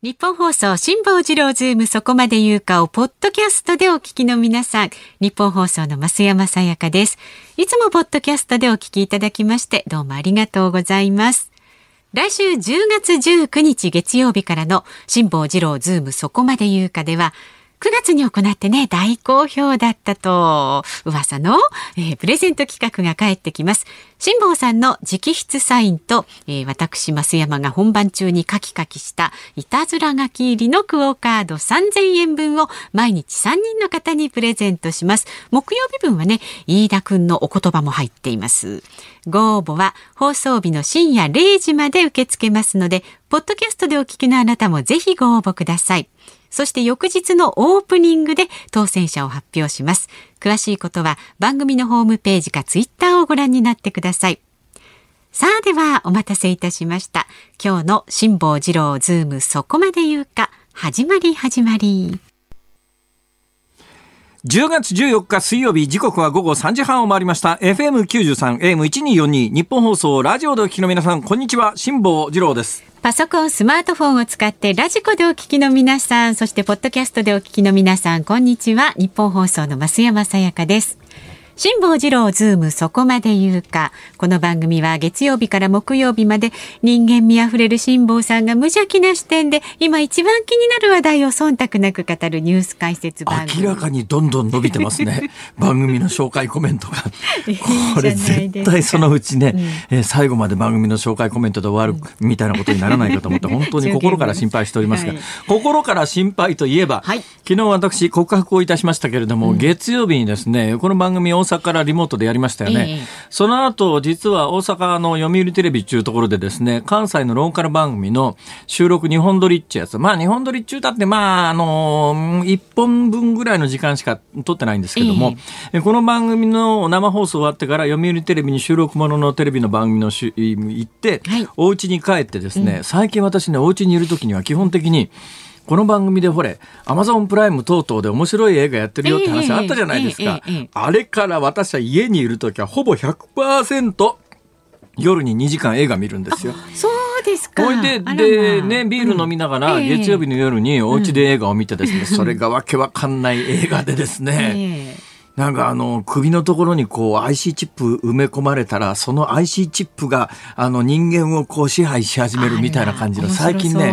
ニッポン放送辛坊治郎ズームそこまで言うかをポッドキャストでお聞きの皆さん、ニッポン放送の増山さやかです。いつもポッドキャストでお聞きいただきましてどうもありがとうございます。来週10月19日月曜日からの辛坊治郎ズームそこまで言うかでは9月に行ってね、大好評だったと、噂の、えー、プレゼント企画が返ってきます。辛坊さんの直筆サインと、えー、私、増山が本番中にカキカキしたいたずら書き入りのクオカード3000円分を毎日3人の方にプレゼントします。木曜日分はね、飯田くんのお言葉も入っています。ご応募は放送日の深夜0時まで受け付けますので、ポッドキャストでお聞きのあなたもぜひご応募ください。そして翌日のオープニングで当選者を発表します。詳しいことは番組のホームページかツイッターをご覧になってください。さあではお待たせいたしました。今日の辛坊治郎ズームそこまで言うか始まり始まり。10月14日水曜日時刻は午後3時半を回りました FM93 AM1242 ニッポン放送ラジオでお聞きの皆さんこんにちは辛坊治郎ですパソコン、スマートフォンを使ってラジコでお聞きの皆さん、そしてポッドキャストでお聞きの皆さん、こんにちは。ニッポン放送の増山さやかです。辛坊治郎ズームそこまで言うか。この番組は月曜日から木曜日まで人間味あふれる辛坊さんが無邪気な視点で今一番気になる話題を忖度なく語るニュース解説番組。明らかにどんどん伸びてますね。番組の紹介コメントが。これ絶対そのうちね、うん、えー、最後まで番組の紹介コメントで終わるみたいなことにならないかと思って 本当に心から心配しておりますが、はい、心から心配といえば、はい、昨日私告白をいたしましたけれども、うん、月曜日にですね、この番組大阪からリモートでやりましたよね。えー、その後、実は大阪の読売テレビっていうところでですね、関西のローカル番組の収録2本撮りっちゅうやつ。まあ、2本撮りっちゅうだって、まあ、あのー、1本分ぐらいの時間しか撮ってないんですけども、えー、この番組の生放送終わってから読売テレビに収録もののテレビの番組のし行って、はい、お家に帰ってですね、うん、最近私ね、お家にいる時には基本的に、この番組でほれ、アマゾンプライム等々で面白い映画やってるよって話あったじゃないですか。あれから私は家にいる時はほぼ100%夜に2時間映画見るんですよ。そうですか。ほいで、で、ね、ビール飲みながら、月曜日の夜にお家で映画を見てですね、それがわけわかんない映画でですね、なんかあの、首のところにこう IC チップ埋め込まれたら、その IC チップがあの人間をこう支配し始めるみたいな感じの、最近ね、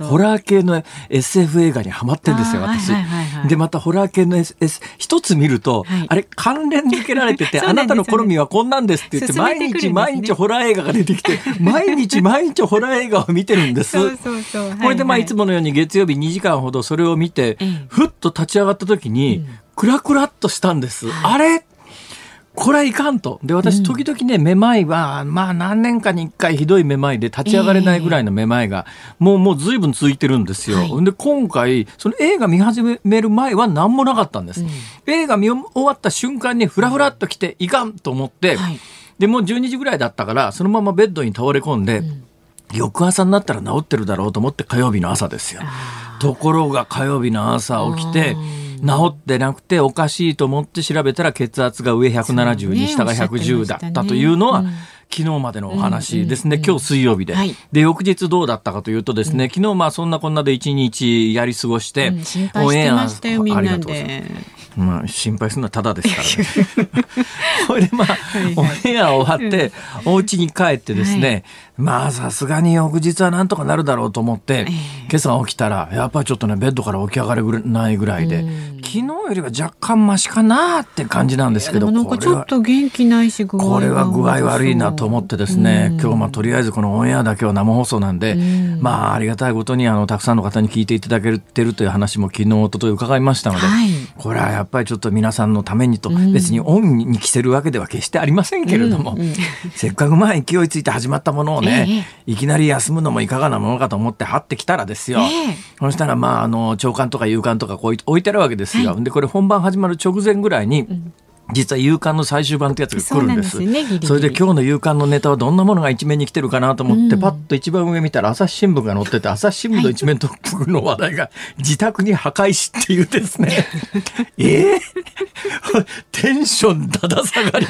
ホラー系の SF 映画にはまってんですよ、私。で、またホラー系の SF、一つ見ると、はい、あれ関連付けられてて、あなたの好みはこんなんですって言って、毎日毎日ホラー映画が出てきて、毎日毎日ホラー映画を見てるんです。これでまあいつものように月曜日2時間ほどそれを見て、ふっと立ち上がった時に、クラクラっとしたんです。あれ？これはいかんと。で、私、時々ね、めまいは、まあ、何年かに一回ひどいめまいで立ち上がれないぐらいのめまいが、もう、もう随分続いてるんですよ。はい、で、今回、その映画見始める前は何もなかったんです。うん、映画見終わった瞬間に、ふらふらっと来て、いかんと思って、はい、で、もう12時ぐらいだったから、そのままベッドに倒れ込んで、うん翌朝になったら治ってるだろうと思って火曜日の朝ですよ。ところが火曜日の朝起きて、治ってなくておかしいと思って調べたら血圧が上170に下が110だったというのは、昨日までのお話ですね、今日水曜日で、はい、で翌日どうだったかというとですね、昨日まあそんなこんなで一日やり過ごして、うん、心配してましたよみんなで。まあ、心配するのはただですからね。それでまあ、オンエア終わって、お家に帰ってですね、まあさすがに翌日はなんとかなるだろうと思って、今朝起きたら、やっぱりちょっとね、ベッドから起き上がれないぐらいで、昨日よりは若干マシかなって感じなんですけど、なんかちょっと元気ないし、これは具合悪いなと思ってですね、今日まあとりあえずこのオンエアだけは生放送なんで、まあありがたいことにあの、たくさんの方に聞いていただけてるという話も昨日、おととい伺いましたので、これはやっぱりちょっと皆さんのためにと、別にオンに着せるわけでは決してありませんけれども、せっかくまあ勢いついて始まったものをね、いきなり休むのもいかがなものかと思って張ってきたらですよ、そしたらまああの長官とか勇官とかこう置いてあるわけですよ、でこれ本番始まる直前ぐらいに、実は夕刊の最終版ってやつが来るんです。そね、れで今日の夕刊のネタはどんなものが一面に来てるかなと思って、うんパッと一番上見たら朝日新聞が載ってて、朝日新聞の一面トップの話題が、自宅に破壊しっていうですね。ええ テンションだだ下がり。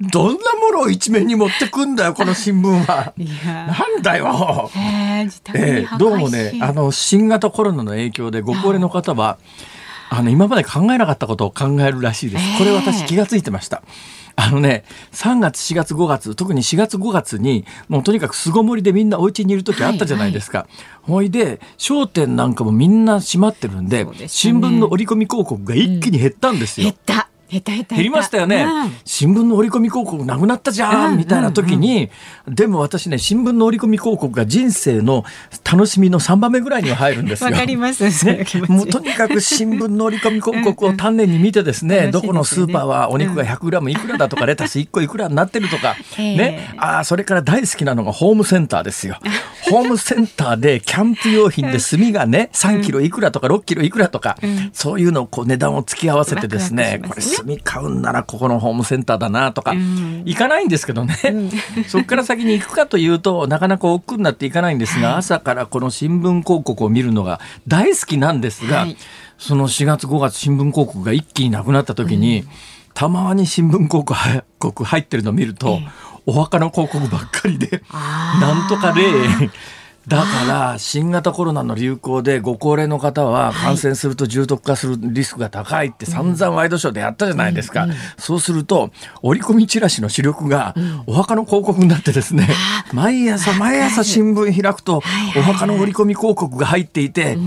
どんなものを一面に持ってくんだよ、この新聞は。なんだよ。へえ自宅にええ破壊しどうもね、あの、新型コロナの影響でご高齢の方は、あの、今まで考えなかったことを考えるらしいです。これ私気がついてました。あのね、3月、4月、5月、特に4月、5月に、もうとにかく巣ごもりでみんなお家にいる時あったじゃないですか。ほいで、商店なんかもみんな閉まってるんで、です新ね聞の折り込み広告が一気に減ったんですよ。減った減りましたよね、うん。新聞の折り込み広告なくなったじゃん、うん。みたいな時に、でも私ね新聞の折り込み広告が人生の楽しみの3番目ぐらいには入るんですよ。わかりますね。もうとにかく新聞の折り込み広告を 丹念に見てですね、うんどこのスーパーはお肉がうん。100g いくらだとか、レタス1個いくらになってるとか、ええ。ね、あーそれから大好きなのがホームセンターですよ。ホームセンターでキャンプ用品で炭がね、3キロいくらとか6キロいくらとか、うん。そういうのをこう値段を突き合わせてですね、これすね炭買うんならここのホームセンターだなとか、うん。行かないんですけどね、そこから先に行くかというとなかなか億劫になっていかないんですが、朝からこの新聞広告を見るのが大好きなんですが、はい。その4月5月新聞広告が一気になくなった時に、たまに新聞広告 入ってるのを見ると、ええ。お墓の広告ばっかりでなんとか霊だから新型コロナの流行でご高齢の方は感染すると重篤化するリスクが高いって散々ワイドショーでやったじゃないですか。そうすると折り込みチラシの主力がお墓の広告になってですね、毎朝毎朝新聞開くとお墓の折り込み広告が入っていて、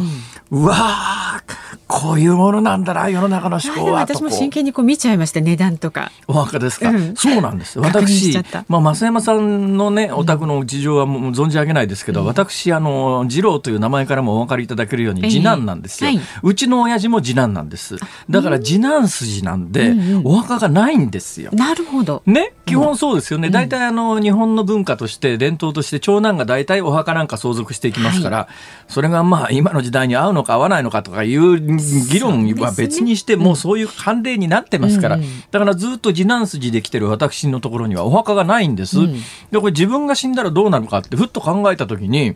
うわーこういうものなんだな世の中の思考はと私も真剣にこう見ちゃいました値段とか。お墓ですか、うん。そうなんです私まあ、増山さんのねお宅の事情はもう存じ上げないですけど、私あの次郎という名前からもお分かりいただけるようにええ。次男なんですよ、はい。うちの親父も次男なんです。だから次男筋なんで、うん。うんお墓がないんですよ。なるほど。ね、基本そうですよね。大体あの、日本の文化として、伝統として、長男が大体お墓なんか相続していきますから、それがまあ、今の時代に合うのか合わないのかとかいう議論は別にして、もうそういう慣例になってますから、うん。うんだからずっと次男筋で来てる私のところにはお墓がないんです。うんで、これ自分が死んだらどうなるかって、ふっと考えたときに、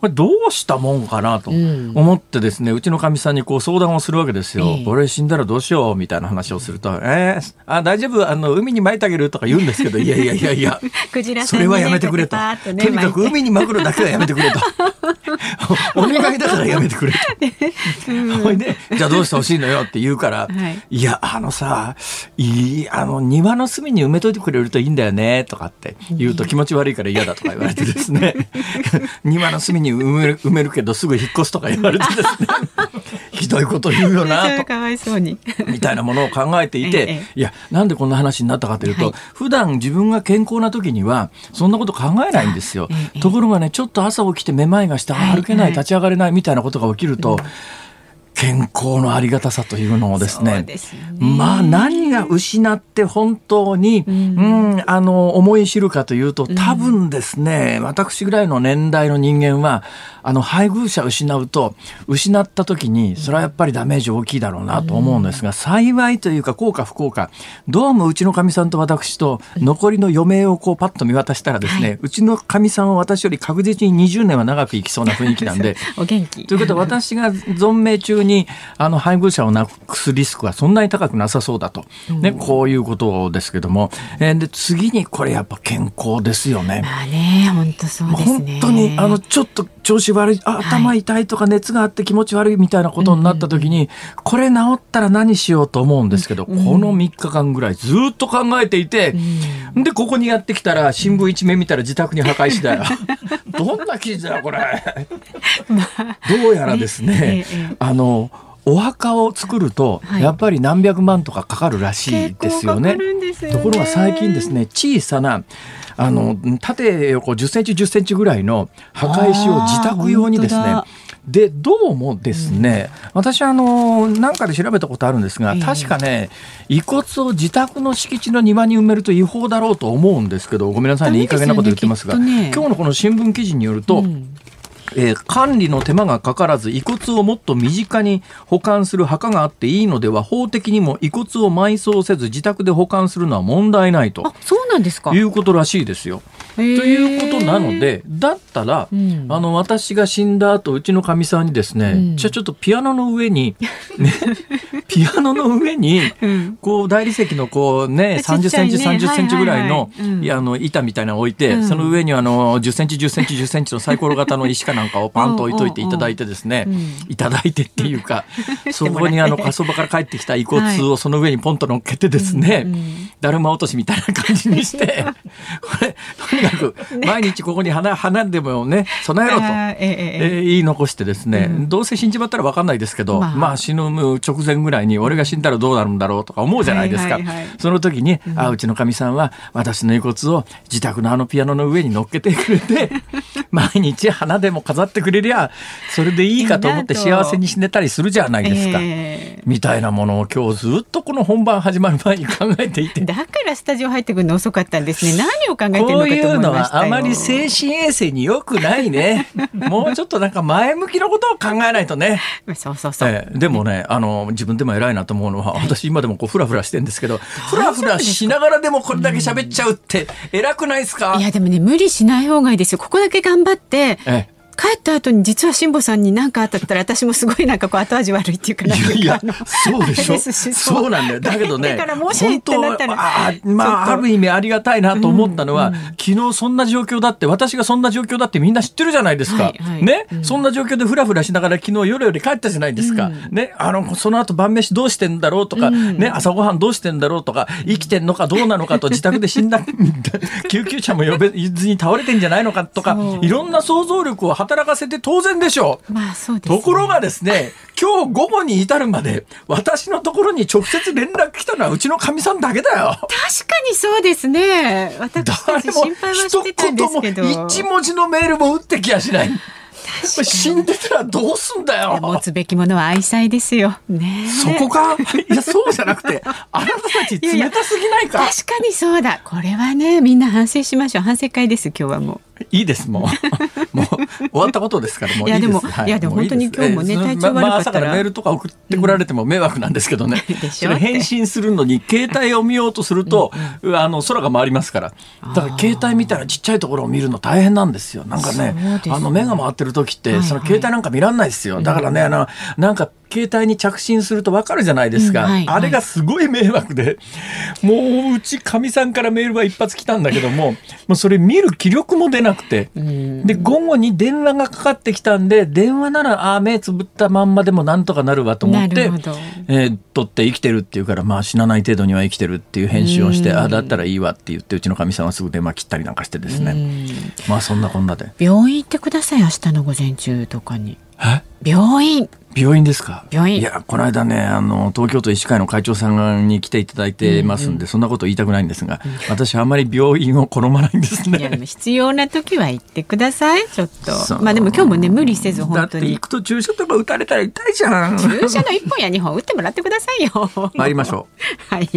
これどうしたもんかなとうん思ってですね、うちのかみさんにこう相談をするわけですよ。ええ俺死んだらどうしようみたいな話をすると、えー、あ、大丈夫、あの、海に撒いてあげるとか言うんですけど、いやいやいやいや、それはやめてくれと。とねにかく海にまぐるだけはやめてくれと。お願いだからやめてくれと。ほいで、じゃあどうしてほしいのよって言うから、はいいや、あのさ、いい、あの、庭の隅に埋めといてくれるといいんだよね、とかって言うと気持ち悪いから嫌だとか言われてですね、庭の隅に埋める埋めるけどすぐ引っ越すとか言われてですね、ひどいこと言うよな、と。かわいそうに。みたいなものを考えていて、ええいや、なんでこんな話になったかというと、はい。普段自分が健康な時には、そんなこと考えないんですよ。ええところがね、ちょっと朝起きてめまいがして、歩けない立ち上がれないみたいなことが起きると、健康のありがたさというのをですねね。まあ何が失って本当に、ううんんあの思い知るかというと多分ですね、私ぐらいの年代の人間はあの配偶者を失うと失った時にそれはやっぱりダメージ大きいだろうなと思うんですが、幸いというか幸か不幸かどうもうちのかみさんと私と残りの余命をこうパッと見渡したらですね、うちのかみさんは私より確実に20年は長く生きそうな雰囲気なんで。お元気。ということは私が存命中にあの配偶者をなくすリスクはそんなに高くなさそうだと、ね、こういうことですけども、えーで次にこれやっぱ健康ですよね。まあね本当そうです本ね当にあのちょっと調子悪いあ頭痛いとか熱があって気持ち悪いみたいなことになった時に、これ治ったら何しようと思うんですけど、この3日間ぐらいずっと考えていて、でここにやってきたら新聞一面見たら自宅に破壊しだよ。どんな記事だよこれ。どうやらですね、あのお墓を作ると、はい。やっぱり何百万とかかかるらしいですよね。結構かかるんですよね。ところが最近ですね小さなあの縦横10センチ10センチぐらいの墓石を自宅用にですね。でどうもですね、私あのなんかで調べたことあるんですが、ええ。確かね遺骨を自宅の敷地の庭に埋めると違法だろうと思うんですけどごめんなさいねいい加減なこと言ってますが、ね。今日のこの新聞記事によると、うんえー、管理の手間がかからず遺骨をもっと身近に保管する墓があっていいのでは法的にも遺骨を埋葬せず自宅で保管するのは問題ないとそうなんですか。いうことらしいですよ。ということなのでだったら、うん、あの私が死んだ後うちのかみさんにですね、うん、じゃあちょっとピアノの上に、ね、ピアノの上に、こう大理石のこうね30センチ、30センチぐらいの,、いやあの板みたいなのを置いて、その上にあの10センチ10センチ10センチのサイコロ型の石かなんかをパンと置いといていただいてですね、いただいてっていうか そこにあの火葬場から帰ってきた遺骨をその上にポンと乗っけてですね、だるま落としみたいな感じにして これとにかく毎日ここに花花でもね備えろと、え言い残してですね、どうせ死んじまったら分かんないですけど、まあ、死ぬ直前ぐらいに俺が死んだらどうなるんだろうとか思うじゃないですか、その時に、あうちのかみさんは私の遺骨を自宅のあのピアノの上に乗っけてくれて 毎日花でも飾ってくれりゃそれでいいかと思って幸せに死ねたりするじゃないですか、みたいなものを今日ずっとこの本番始まる前に考えていて。だからスタジオ入ってくるの遅かったんですね。何を考えてるのかと思いましたこういうのはあまり精神衛生に良くないね。もうちょっとなんか前向きなことを考えないとね。そうそうそう、えー、でもねあの自分でも偉いなと思うのは私今でもこうフラフラしてんですけどフラフラしながらでもこれだけ喋っちゃうって偉くないですか？いやでもね無理しない方がいいですよ。ここだけ頑張って、ええ帰った後に実は辛坊さんに何かあったったら私もすごいなんかこう後味悪いっていうかなんかいやそうでしょ。そう。なんだよ。だけどねだからもしってなったらあまあある意味ありがたいなと思ったのは、うんうん、昨日そんな状況だって私がそんな状況だってみんな知ってるじゃないですか、はいはい、ね、うん、そんな状況でふらふらしながら昨日夜より帰ったじゃないですか、うん、ね？あのその後晩飯どうしてんだろうとか、ね？朝ごはんどうしてんだろうとか生きてんのかどうなのかと 自宅で死んだ 救急車も呼べずに倒れてんじゃないのかとかいろんな想像力を働かせて当然然でしょう。まあそうです、ね、ところがですね、今日午後に至るまで、私のところに直接連絡来たのはうちのかみさんだけだよ。確かにそうですね。私たち心配はしてたんですけど。一文字のメールも打ってきやしない。死んでたらどうすんだよ。持つべきものは愛妻ですよ。ねそこか？いや、そうじゃなくて、あなたたち冷たすぎないか？確かにそうだ。これはね、みんな反省しましょう。反省会です、今日はもう。いいですもう。もう終わったことですからもういいです。い。やでも、はい、いやでも本当に今日もね体調悪かったら、まあ、朝からメールとか送ってこられても迷惑なんですけどね、うん、それ返信するのに携帯を見ようとすると、うんうん、あの空が回りますから。だから携帯見たらちっちゃいところを見るの大変なんですよ。なんかね、ね、あの目が回ってる時って、その携帯なんか見らんないですよ。だからねあのなんか携帯に着信すると分かるじゃないですか、うんはい。はい、あれがすごい迷惑で。もううちかみさんからメールは一発来たんだけどももうそれ見る気力も出なくて、で午後に電話がかかってきたんで電話ならあ目つぶったまんまでもなんとかなるわと思って、えー、取って生きてるっていうからまあ死なない程度には生きてるっていう返信をしてあだったらいいわって言ってうちのかみさんはすぐ電話切ったりなんかしてですね。まあそんなこんなで。病院行ってください明日の午前中とかに。え？病院病院ですか？病院。いやこの間ねあの東京都医師会の会長さんに来ていただいてますんで、うん。うん、そんなこと言いたくないんですが、うん、私あまり病院を好まないんですね。いやでも必要な時は行ってくださいちょっと。まあでも今日もね無理せず本当に。行くと注射とか打たれたら痛いじゃん。注射の1本や2本打ってもらってくださいよ。参りましょう。はい、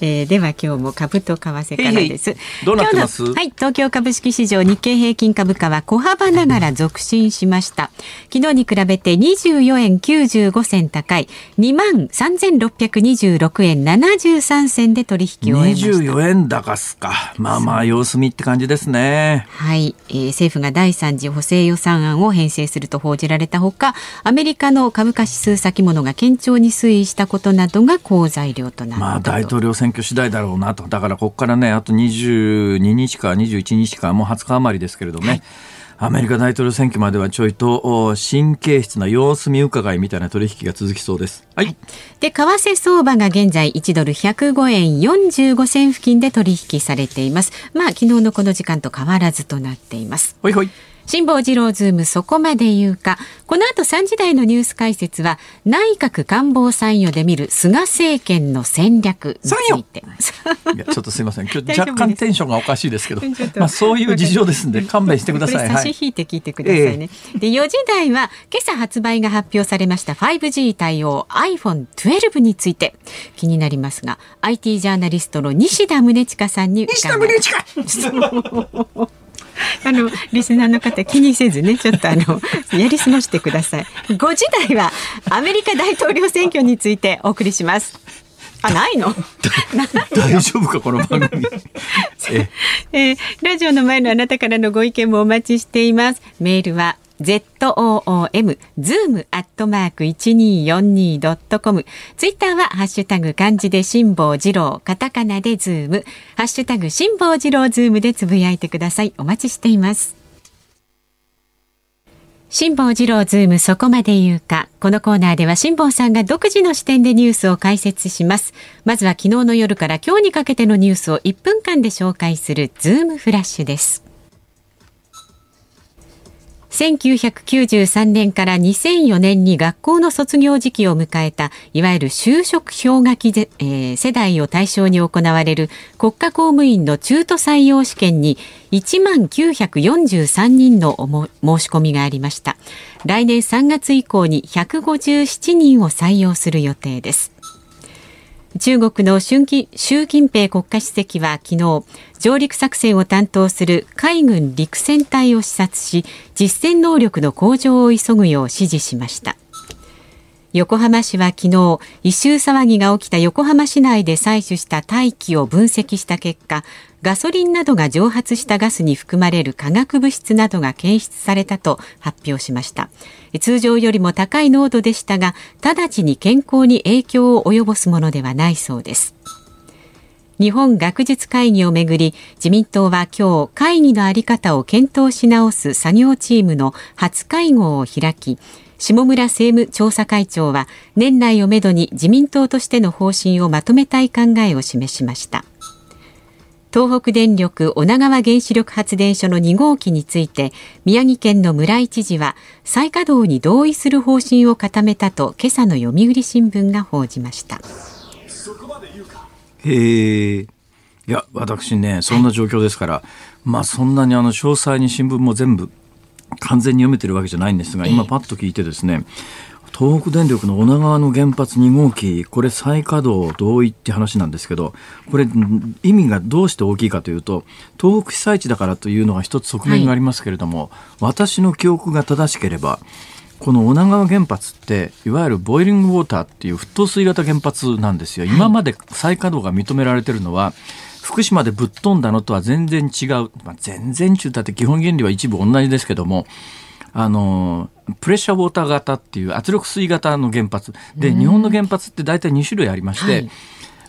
えー、では今日も株と為替からです。どうなってます？はい東京株式市場日経平均株価は小幅ながら続伸しました。昨日に比べて24円95銭高い2万3626円73銭で取引を終えました。24円高すか。まあまあ様子見って感じですね。はい、えー、政府が第3次補正予算案を編成すると報じられたほかアメリカの株価指数先物が堅調に推移したことなどが好材料となったまあ大統領選挙次第だろうなと。だからここからねあと22日か21日かもう20日余りですけれどもね、はいアメリカ大統領選挙まではちょいと神経質な様子見伺いみたいな取引が続きそうです。はい。で、為替相場が現在1ドル105円45銭付近で取引されています。まあ、昨日のこの時間と変わらずとなっています。ほいほい。辛坊治郎ズームそこまで言うか。この後3時台のニュース解説は内閣官房参与で見る菅政権の戦略について。いやちょっとすみません。今日 若干テンションがおかしいですけど。まあそういう事情ですんで勘弁してください。差し引いて聞いてくださいね、えー、で4時台は今朝発売が発表されました 5G 対応 iPhone12 について。気になりますが IT ジャーナリストの西田宗近さんに西田宗近 あのリスナーの方気にせずねちょっとあの やり過ごしてください。5時台はアメリカ大統領選挙についてお送りします。あないの？大丈夫かこの番組。えー、ラジオの前のあなたからのご意見もお待ちしています。メールは zoom zoom アットマーク一二四二ドットコム。ツイッターはハッシュタグ漢字で辛坊治郎、カタカナでズーム、ハッシュタグ辛坊治郎ズームでつぶやいてください。お待ちしています。辛坊治郎ズームそこまで言うか。このコーナーでは辛坊さんが独自の視点でニュースを解説します。まずは昨日の夜から今日にかけてのニュースを1分間で紹介するズームフラッシュです。1993年から2004年に学校の卒業時期を迎えたいわゆる就職氷河期、えー、世代を対象に行われる国家公務員の中途採用試験に1万943人の申し込みがありました。来年3月以降に157人を採用する予定です。中国の習近平国家主席は昨日上陸作戦を担当する海軍陸戦隊を視察し実戦能力の向上を急ぐよう指示しました。横浜市は昨日異臭騒ぎが起きた横浜市内で採取した大気を分析した結果ガソリンなどが蒸発したガスに含まれる化学物質などが検出されたと発表しました。通常よりも高い濃度でしたが直ちに健康に影響を及ぼすものではないそうです。日本学術会議をめぐり自民党は今日会議の在り方を検討し直す作業チームの初会合を開き下村政務調査会長は年内をめどに自民党としての方針をまとめたい考えを示しました。東北電力女川原子力発電所の2号機について宮城県の村井知事は再稼働に同意する方針を固めたと今朝の読売新聞が報じました。へえいや私ねそんな状況ですから、はい、まあそんなにあの詳細に新聞も全部完全に読めてるわけじゃないんですが今パッと聞いてですね、東北電力の女川の原発2号機、これ再稼働同意って話なんですけど、これ意味がどうして大きいかというと、東北被災地だからというのが一つ側面がありますけれども、はい、私の記憶が正しければ、この女川原発っていわゆるボイリングウォーターっていう沸騰水型原発なんですよ。今まで再稼働が認められてるのは、福島でぶっ飛んだのとは全然違う、まあ、全然中だって基本原理は一部同じですけどもあのプレッシャーウォーター型っていう圧力水型の原発。で、日本の原発って大体2種類ありまして、はい。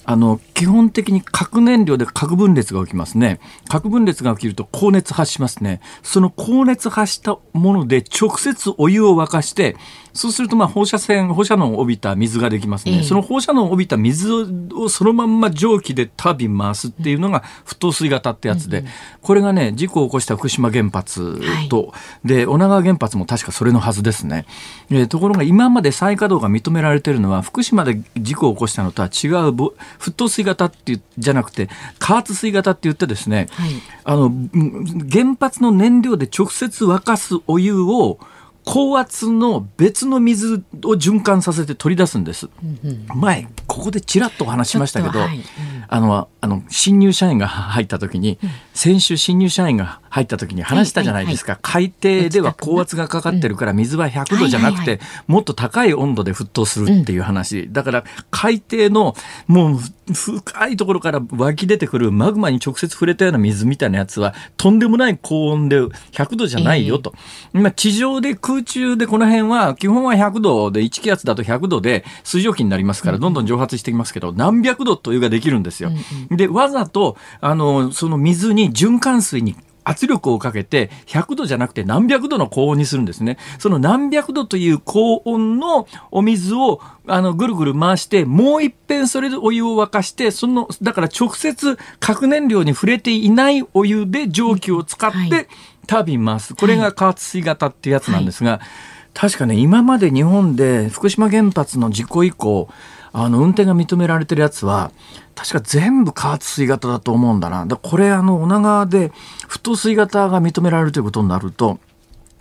あの基本的に核燃料で核分裂が起きますね。核分裂が起きると高熱発しますね。その高熱発したもので直接お湯を沸かしてそうするとまあ放射線放射能を帯びた水ができますね、えー、その放射能を帯びた水をそのまんま蒸気でタービン回すっていうのが沸騰水型ってやつで、うん、これがね事故を起こした福島原発と、はい、で女川原発も確かそれのはずですね、えー、ところが今まで再稼働が認められているのは福島で事故を起こしたのとは違う沸騰水型っていうじゃなくて加圧水型って言ってですね、はい、あの原発の燃料で直接沸かすお湯を高圧の別の水を循環させて取り出すんです。前ここでちらっとお話しましたけど、はい。うん、あのあの新入社員が入った時に、うん、先週新入社員が入った時に話したじゃないですか、はいはいはい、海底では高圧がかかってるから水は100度じゃなくて、もっと高い温度で沸騰するっていう話、だから海底のもう深いところから湧き出てくるマグマに直接触れたような水みたいなやつはとんでもない高温で100度じゃないよと、えー、今地上で空中でこの辺は基本は100度で1気圧だと100度で水蒸気になりますからどんどん蒸発してきますけど何百度というができるんですよ。うんうん、でわざとあのその水に循環水に圧力をかけて100度じゃなくて何百度の高温にするんですね。その何百度という高温のお水をあのぐるぐる回してもう一遍それでお湯を沸かしてそのだから直接核燃料に触れていないお湯で蒸気を使ってタービン回す。これが加圧水型っていうやつなんですが、確かね今まで日本で福島原発の事故以降あの運転が認められてるやつは確か全部加圧水型だと思うんだな。だこれあの女川で沸騰水型が認められるということになると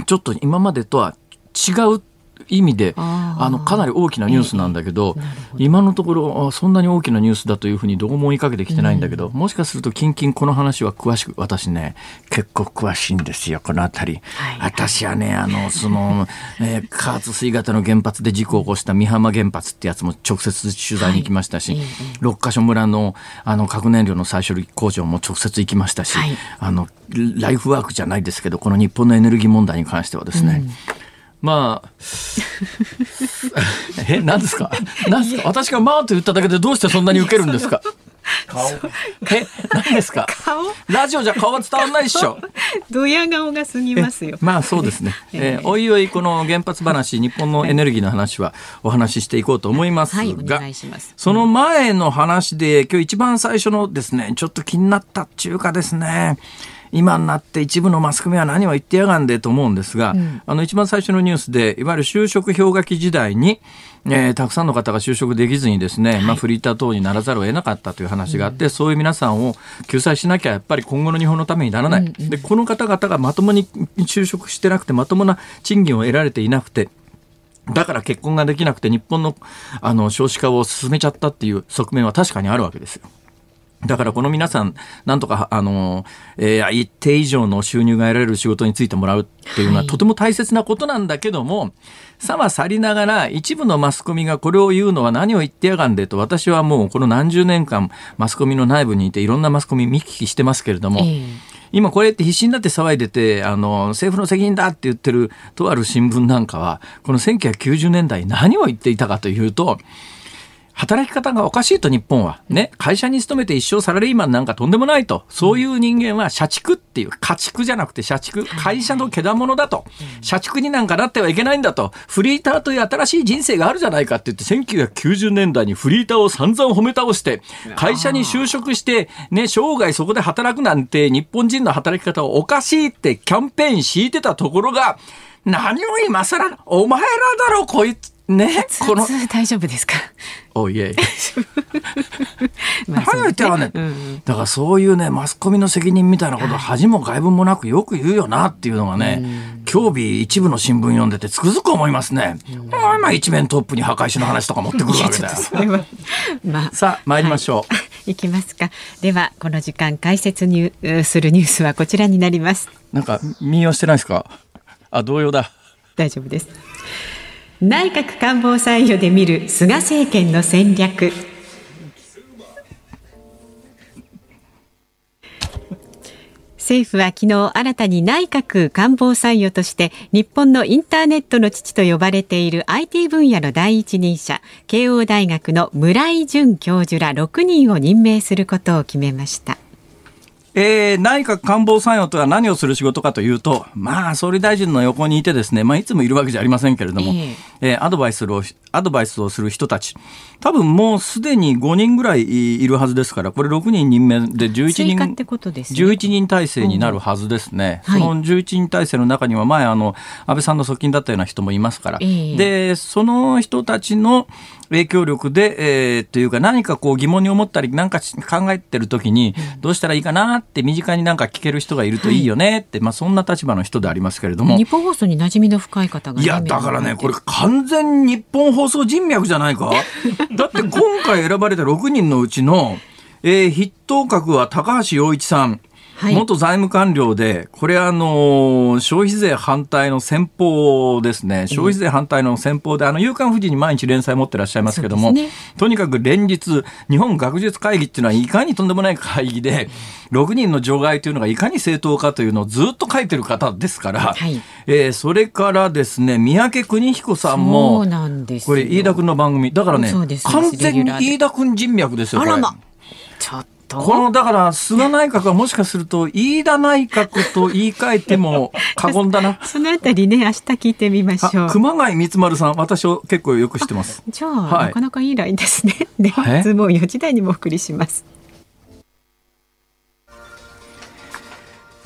ちょっと今までとは違う意味であのかなり大きなニュースなんだけど,、今のところそんなに大きなニュースだというふうにどうも追いかけてきてないんだけど、もしかすると近々この話は詳しく私ね結構詳しいんですよこの辺り、私はねあのその、えー、加圧水型の原発で事故を起こした美浜原発ってやつも直接取材に行きましたし、六ヶ所村のあの核燃料の再処理工場も直接行きましたし、あのライフワークじゃないですけどこの日本のエネルギー問題に関してはですね、うんまあ、え、何ですか？何ですか？私がまあと言っただけでどうしてそんなに受けるんですか？顔。え、何ですか？顔？ラジオじゃ顔は伝わんないっしょ。ドヤ顔が過ぎますよ。まあそうですね。えー、おいおいこの原発話、日本のエネルギーの話はお話ししていこうと思いますが、はい、その前の話で今日一番最初のですね、ちょっと気になったっていうかですね、今になって一部のマスコミは何を言ってやがんでと思うんですが、うん、あの一番最初のニュースでいわゆる就職氷河期時代に、えー、たくさんの方が就職できずにですね、はい、まあ、フリーター等にならざるを得なかったという話があって、うん、そういう皆さんを救済しなきゃやっぱり今後の日本のためにならない、うんうん、でこの方々がまともに就職してなくてまともな賃金を得られていなくてだから結婚ができなくて日本のあの少子化を進めちゃったっていう側面は確かにあるわけですよ。だからこの皆さん、なんとか、あの、えー、一定以上の収入が得られる仕事についてもらうっていうのは、とても大切なことなんだけども、さは去りながら、一部のマスコミがこれを言うのは何を言ってやがんでと、私はもうこの何十年間、マスコミの内部にいて、いろんなマスコミ見聞きしてますけれども、えー今これって必死になって騒いでて、あの、政府の責任だって言ってるとある新聞なんかは、この1990年代何を言っていたかというと、働き方がおかしいと日本は。ね。会社に勤めて一生サラリーマンなんかとんでもないと。そういう人間は社畜っていう、家畜じゃなくて社畜。会社のけだものだと。社畜になんかなってはいけないんだと。フリーターという新しい人生があるじゃないかって言って、1990年代にフリーターを散々褒め倒して、会社に就職して、ね、生涯そこで働くなんて日本人の働き方はおかしいってキャンペーン敷いてたところが、何を今更、お前らだろ、こいつ。ね、この大丈夫ですか？おいえ。何言ってはね、だからそういうねマスコミの責任みたいなこと恥も外聞もなくよく言うよなっていうのがね、今日一部の新聞読んでてつくづく思いますね。まあ一面トップに破壊しの話とか持ってくるわけだよ。まあ、さあ参りましょう。はい、いきますか。ではこの時間解説にするニュースはこちらになります。なんか民謡してないですか？あ同様だ。大丈夫です。内閣官房参与で見る菅政権の戦略政府は昨日新たに内閣官房参与として日本のインターネットの父と呼ばれている IT 分野の第一人者慶応大学の村井淳教授ら6人を任命することを決めました。えー、内閣官房参与とは何をする仕事かというと、まあ、総理大臣の横にいてですね、まあ、いつもいるわけじゃありませんけれども、えー、えー、アドバイスを、アドバイスをする人たち、多分もうすでに5人ぐらいいるはずですから、これ6人任命で11人、ね、11人体制になるはずですね。うん、その11人体制の中には前、あの、安倍さんの側近だったような人もいますから、えー、で、その人たちの、影響力で、えー、というか何かこう疑問に思ったりなんか考えてる時にどうしたらいいかなって身近になんか聞ける人がいるといいよね。って、はい、まあそんな立場の人でありますけれども。日本放送に馴染みの深い方が、ね、いやだからねこれ完全日本放送人脈じゃないか？だって今回選ばれた6人のうちの、えー、筆頭格は高橋洋一さんはい、元財務官僚で、これあの、消費税反対の先方ですね。消費税反対の先方で、あの、夕刊富士に毎日連載持ってらっしゃいますけども、ね、とにかく連日、日本学術会議っていうのはいかにとんでもない会議で、6人の除外というのがいかに正当かというのをずっと書いてる方ですから、はい、えー、それからですね、三宅邦彦さんも、これ、飯田君の番組、だからね、完全に飯田君人脈ですよ、これ。あらま。ちょっこのだから菅内閣はもしかすると飯田内閣と言い換えても 過言だな。そのあたりね明日聞いてみましょう。熊谷光丸さん私を結構よく知ってます。じゃあ、はい、なかなかいいラインですね。連日 もう4時台にもお送りします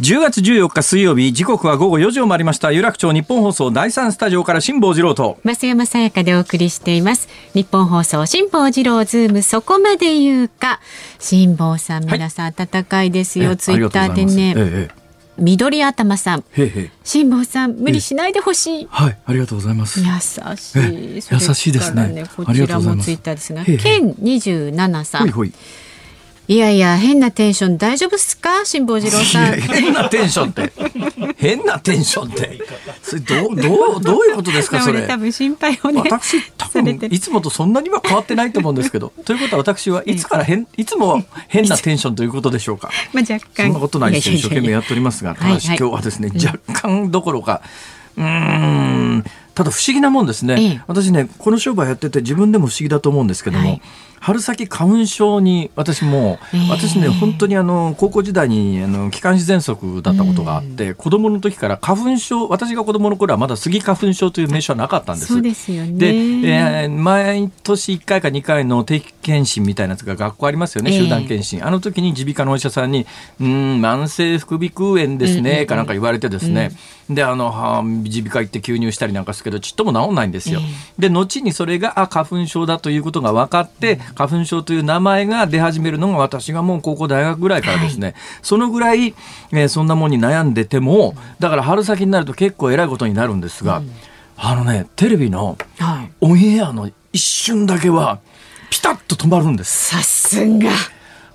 10月14日水曜日時刻は午後4時を回りました。有楽町ニッポン放送第三スタジオから辛坊治郎と。増山さやかでお送りしています。ニッポン放送辛坊治郎ズームそこまで言うか。辛坊さん、皆さん暖かいですよ、ツイッターでね、ええ緑頭さん。辛坊さん、無理しないでほしい。はい、ありがとうございます。優しい。優しいですね。こちらもツイッターですが、ケン二十七さん。ほいやいや変なテンション。大丈夫っすか？辛坊治郎さん。変なテンションって。変なテンションって。それどうどうどういうことですか？それ。多分心配をね私多分いつもとそんなには変わってないと思うんですけど。ということは私はいつから変いつも変なテンションということでしょうか？まあ若干。そんなことないです一生懸命やっておりますがただし今日はですね、若干どころかうんただ不思議なもんですね、ええ、私ねこの商売やってて自分でも不思議だと思うんですけども、はい春先花粉症に私も、えー、私ね本当にあの高校時代にあの気管支喘息だったことがあって、うん、子供の時から花粉症私が子供の頃はまだスギ花粉症という名称はなかったんです。そうですよね。で、えー、毎年1回か2回の定期検診みたいなやつが学校ありますよね、集団検診。あの時に耳鼻科のお医者さんにうん慢性副鼻腔炎ですね、うん、かなんか言われてですね。うん、であの耳鼻科行って吸入したりなんかするけどちっとも治んないんですよ。えー、で後にそれがあ花粉症だということが分かって花粉症という名前が出始めるのが私がもう高校大学ぐらいからですね、はい、そのぐらい、えー、そんなもんに悩んでてもだから春先になると結構えらいことになるんですが、うん、あのねテレビのオンエアの一瞬だけはピタッと止まるんです。さすが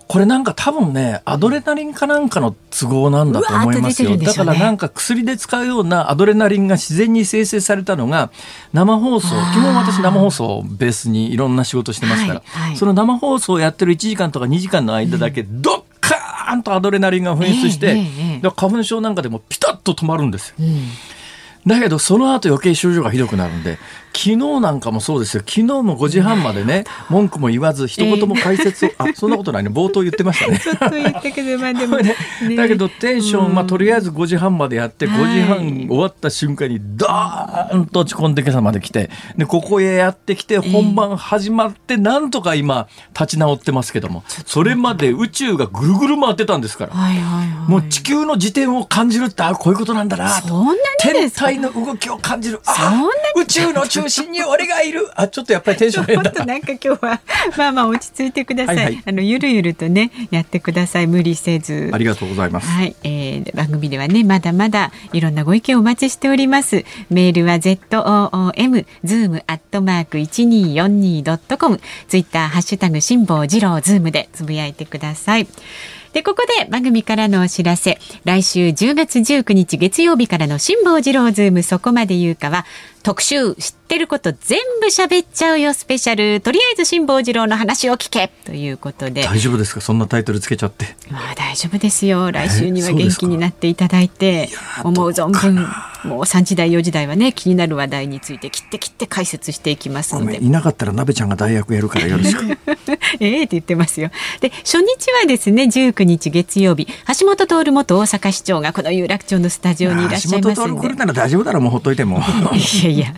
これなんか多分ね、アドレナリンかなんかの都合なんだと思いますよ。ね、だからなんか薬で使うようなアドレナリンが自然に生成されたのが、生放送、基本私生放送をベースにいろんな仕事してますから、はいはい、その生放送をやってる1時間とか2時間の間だけ、どっかーんとアドレナリンが噴出して、えー、花粉症なんかでもピタッと止まるんですよ。うん。だけどその後余計症状がひどくなるんで昨日なんかもそうですよ。昨日も5時半までね 文句も言わず一言も解説を、えー、あそんなことないね。冒頭言ってましたね。ちょっと言ったけどまあでも、ね。ね、だけどテンション、まあ、とりあえず5時半までやって5時半終わった瞬間にダーンと落ち込んで今朝まで来てでここへやってきて本番始まってなんとか今立ち直ってますけどもそれまで宇宙がぐるぐる回ってたんですから、はいはいはい、もう地球の自転を感じるってあこういうことなんだな。そんなに天体の動きを感じる。あ宇宙の中心に俺がいる。あちょっとやっぱりテンション変だ。ななんか今日は まあまあ落ち着いてください、はいはい、あのゆるゆるとねやってください。無理せず。ありがとうございます。はい、えー、番組ではねまだまだいろんなご意見をお待ちしております。メールは ZOOM zoom アットマーク 1242.com ツイッターハッシュタグ辛坊治郎ズームでつぶやいてください。で、ここで番組からのお知らせ。来週10月19日月曜日からの辛坊治郎ズームそこまで言うかは、特集知ってること全部喋っちゃうよスペシャル。とりあえず辛坊治郎の話を聞け。ということで。大丈夫ですか？そんなタイトルつけちゃって。まあ大丈夫ですよ。来週には元気になっていただいて思う存分もう3時台4時台はね気になる話題について切って切って解説していきますので。いなかったら鍋ちゃんが大学やるからよろしく。ええって言ってますよ。で初日はですね19日月曜日橋本徹元大阪市長がこの有楽町のスタジオにいらっしゃいます橋本徹来るなら大丈夫だろうもうほっといても いや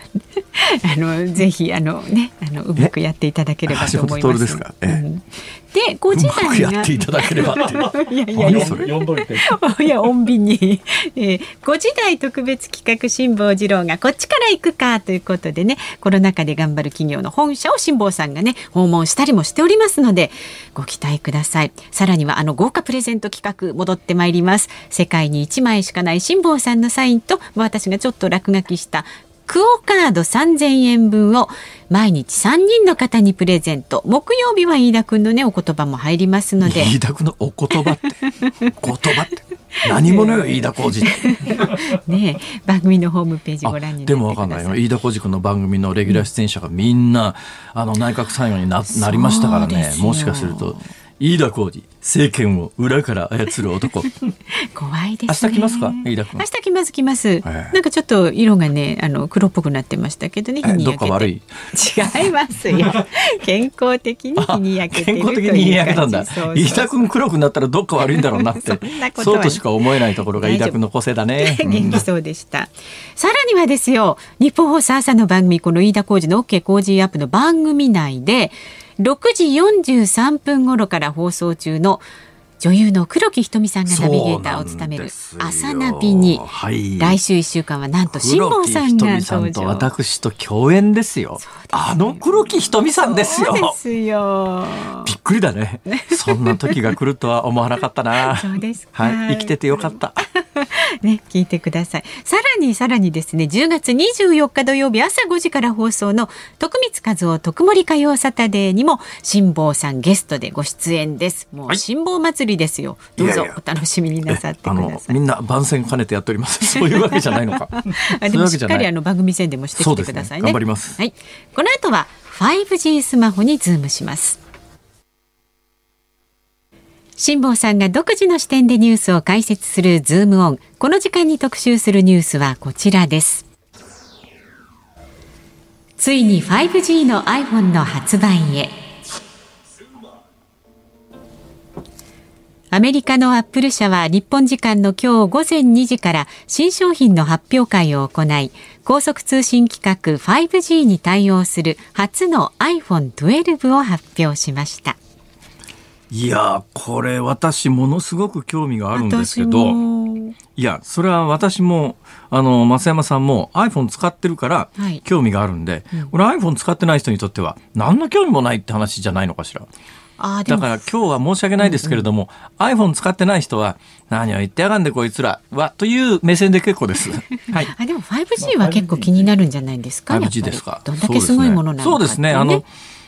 あのぜひあのねあのうまくやっていただければと思います。ですか？ええ、うん、で5時台がやっていただければ いやいやいやそれいや 穏便に、えー、5時台特別企画辛坊治郎がこっちから行くかということでねコロナ禍で頑張る企業の本社を辛坊さんがね訪問したりもしておりますのでご期待ください。さらにはあの豪華プレゼント企画戻ってまいります。世界に1枚しかない辛坊さんのサインと私がちょっと落書きしたクオカード3000円分を毎日3人の方にプレゼント。木曜日は飯田君のねお言葉も入りますので。飯田君のお言葉って。言葉って。何者よ飯田浩二ね番組のホームページご覧にでもわかんないよ。飯田浩二君の番組のレギュラー出演者がみんな、あの内閣参与にななりましたからね。もしかすると飯田浩二政権を裏から操る男。怖いです、ね、明日来ますか？飯田君。明日来ます来ます、えー、なんかちょっと色がねあの黒っぽくなってましたけどね日に焼けて。違いますよ。健康的に日に焼けて健康的に日に焼けたんだ。飯田君黒くなったらどっか悪いんだろうなって。そうとしか思えないところが飯田君の個性だね。元気そうでした、うん、さらにはですよ日本放送朝の番組この飯田浩二の OK 工事アップの番組内で6時43分頃から放送中の女優の黒木瞳さんがナビゲーターを務める朝ナビに、はい、来週1週間はなんと辛坊さんが登場私と共演ですよ。あの黒木瞳さんですよ。ですよ。びっくりだね。そんな時が来るとは思わなかったな。そうですはい。生きててよかった ね、聞いてください。さらにさらにですね、10月24日土曜日朝5時から放送の徳光和夫とくモリ歌謡サタデーにも辛坊さんゲストでご出演です。もう辛坊祭りですよ。どうぞお楽しみになさってください。いやいやみんな番宣兼ねてやっております。そういうわけじゃないのか。でもしっかりあの番組宣伝もしてきてくださいね。ね頑張ります。はい。この後は 5G スマホにズームします。辛坊さんが独自の視点でニュースを解説するズームオン。この時間に特集するニュースはこちらです。ついに 5G の iPhone の発売へ。アメリカのアップル社は日本時間の今日午前2時から新商品の発表会を行い、高速通信規格 5G に対応する初の iPhone12 を発表しました。いやこれ私ものすごく興味があるんですけどいやそれは私もあの増山さんも iPhone 使ってるから興味があるんで、はいうん、これ iPhone 使ってない人にとっては何の興味もないって話じゃないのかしら。だから今日は申し訳ないですけれども、うんうん、iPhone 使ってない人は何を言ってやがんでこいつらはという目線で結構です。はい。あでも 5G は結構気になるんじゃないですか？5G ですか？どんだけすごいものなのか、ね、そうですね。あの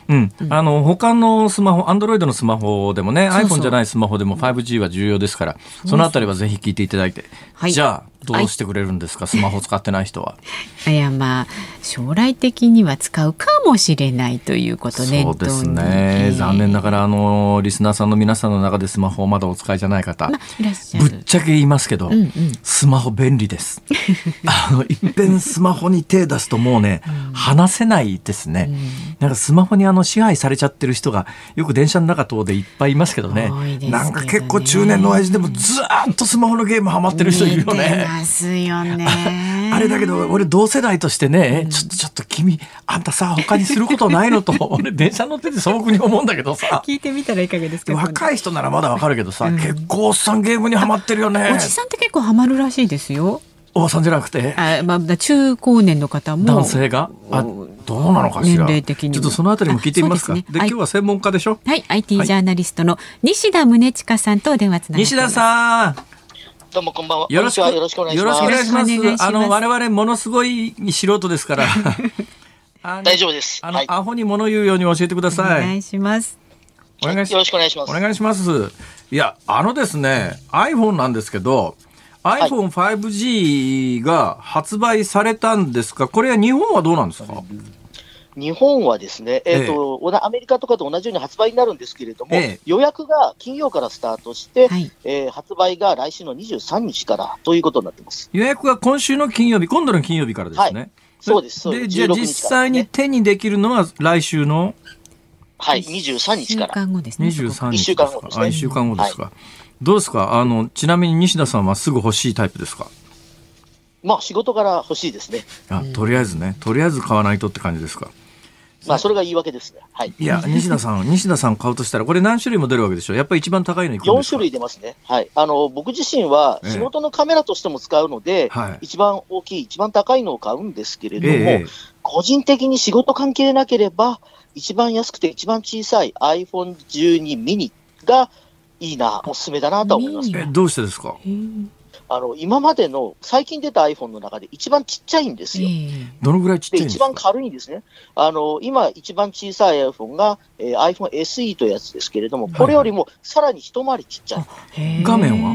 うん、あの他のスマホ、アンドロイドのスマホでもね、iPhone じゃないスマホでも 5G は重要ですから、そのあたりはぜひ聞いていただいて、はい、じゃあ、どうしてくれるんですか、スマホ使ってない人は。いやまあ将来的には使うかもしれないということね。そうですね、えー、残念ながらあのリスナーさんの皆さんの中でスマホをまだお使いじゃない方、まあ、ぶっちゃけ言いますけど、うんうん、スマホ便利です。あのいっぺんスマホに手出すともうね、うん、離せないですね、うん、なんかスマホにあの支配されちゃってる人がよく電車の中等でいっぱいいますけどね、ね、なんか結構中年の親父でもずっとスマホのゲームハマってる人いるよね。ますよね。あれだけど俺同世代としてね、うん、ちょっとちょっと君あんたさ他にすることないのと 俺電車乗ってて素朴に思うんだけどさ。聞いてみたらいかがですか若い人ならまだわかるけどさ、うん、結構おっさんゲームにはまってるよね。おじさんって結構ハマるらしいですよ。おばさんじゃなくて？あ、まあ、中高年の方も男性が？あどうなのかしら？年齢的にちょっとそのあたりも聞いてみますか。で、ね、今日は専門家でしょ？はい IT ジャーナリストの西田宗近さんと電話つながって西田さんどうもこんばんは。よろしくよろしくお願いします。よろしくお願いします。あの我々ものすごい素人ですから。大丈夫です。あの、はい、アホに物言うように教えてください。お願いします。お願いしよろしくお願いします。お願いします。いや、あのですね、iPhone なんですけど、iPhone5G が発売されたんですか、これは日本はどうなんですか、日本はですね、えーと、えアメリカとかと同じように発売になるんですけれども、え予約が金曜からスタートして、はい、えー、発売が来週の23日からということになってます予約は今週の金曜日、今度の金曜日からですね。はい、そうです、でじゃあ実際に手にできるのは来週のはい、23日から。1週間後ですね。23日1週間後ですね。1週間後ですか。はい、どうですか？あの、ちなみに西田さんはすぐ欲しいタイプですか？まあ、仕事から欲しいですね。あ、とりあえずね、とりあえず買わないとって感じですか？まあ、それが言い訳ですね。はい。いや、西田さん、西田さん買うとしたら、これ何種類も出るわけでしょやっぱり一番高いのいく4種類出ますね。はい。あの、僕自身は仕事のカメラとしても使うので、ええ、一番大きい、一番高いのを買うんですけれども、え、個人的に仕事関係なければ、一番安くて一番小さい iPhone12 ミニがいいな、おすすめだなと思います、ね、どうしてですか？あの今までの最近出た iPhone の中で一番ちっちゃいんですよ。どのぐらいちっちゃいんですか？一番軽いんですね。あの今、一番小さい iPhone が、えー、iPhone SE というやつですけれども、これよりもさらに一回りちっちゃい。はいはい、画面は？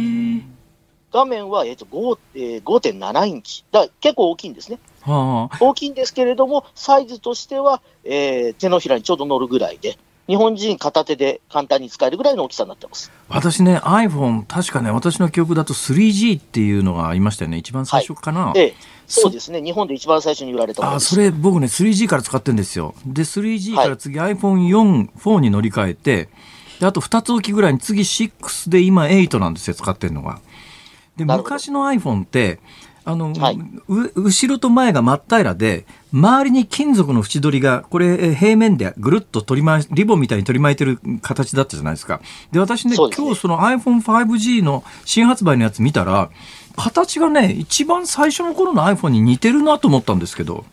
画面は、えーと5えー、5.7インチ。だ結構大きいんですね。はあ、大きいんですけれども、サイズとしては、えー、手のひらにちょうど乗るぐらいで。日本人片手で簡単に使えるぐらいの大きさになってます。私ね、iPhone、確かね、私の記憶だと 3G っていうのがありましたよね、一番最初かな。はい、ええ、そうですね、日本で一番最初に売られたあそれ、僕ね、3G から使ってるんですよ。で、3G から次、iPhone4、4に乗り換えて、であと2つ置きぐらいに次6で今8なんですよ、使ってるのが。で、昔の iPhone って、あの、はい、後ろと前が真っ平らで、周りに金属の縁取りが、これ平面でぐるっと取り巻い、リボンみたいに取り巻いてる形だったじゃないですか。で、私ね、ね今日その iPhone5G の新発売のやつ見たら、形がね、一番最初の頃の iPhone に似てるなと思ったんですけど。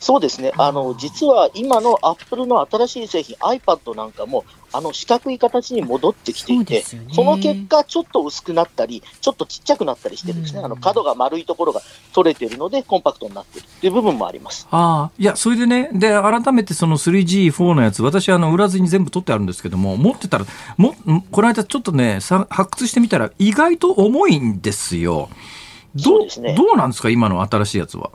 そうですね。あの、実は今のアップルの新しい製品、iPad なんかも、あの四角い形に戻ってきていて、そ、ね,、の結果、ちょっと薄くなったり、ちょっとちっちゃくなったりしてるんですね、うん、あの角が丸いところが取れてるので、コンパクトになってるっていう部分もあります。あいや、それでね、で改めてその 3G、4のやつ、私、あの売らずに全部取ってあるんですけども、持ってたら、もこの間、ちょっとね、発掘してみたら、意外と重いんですよ。どう、ね、どうなんですか、今の新しいやつは？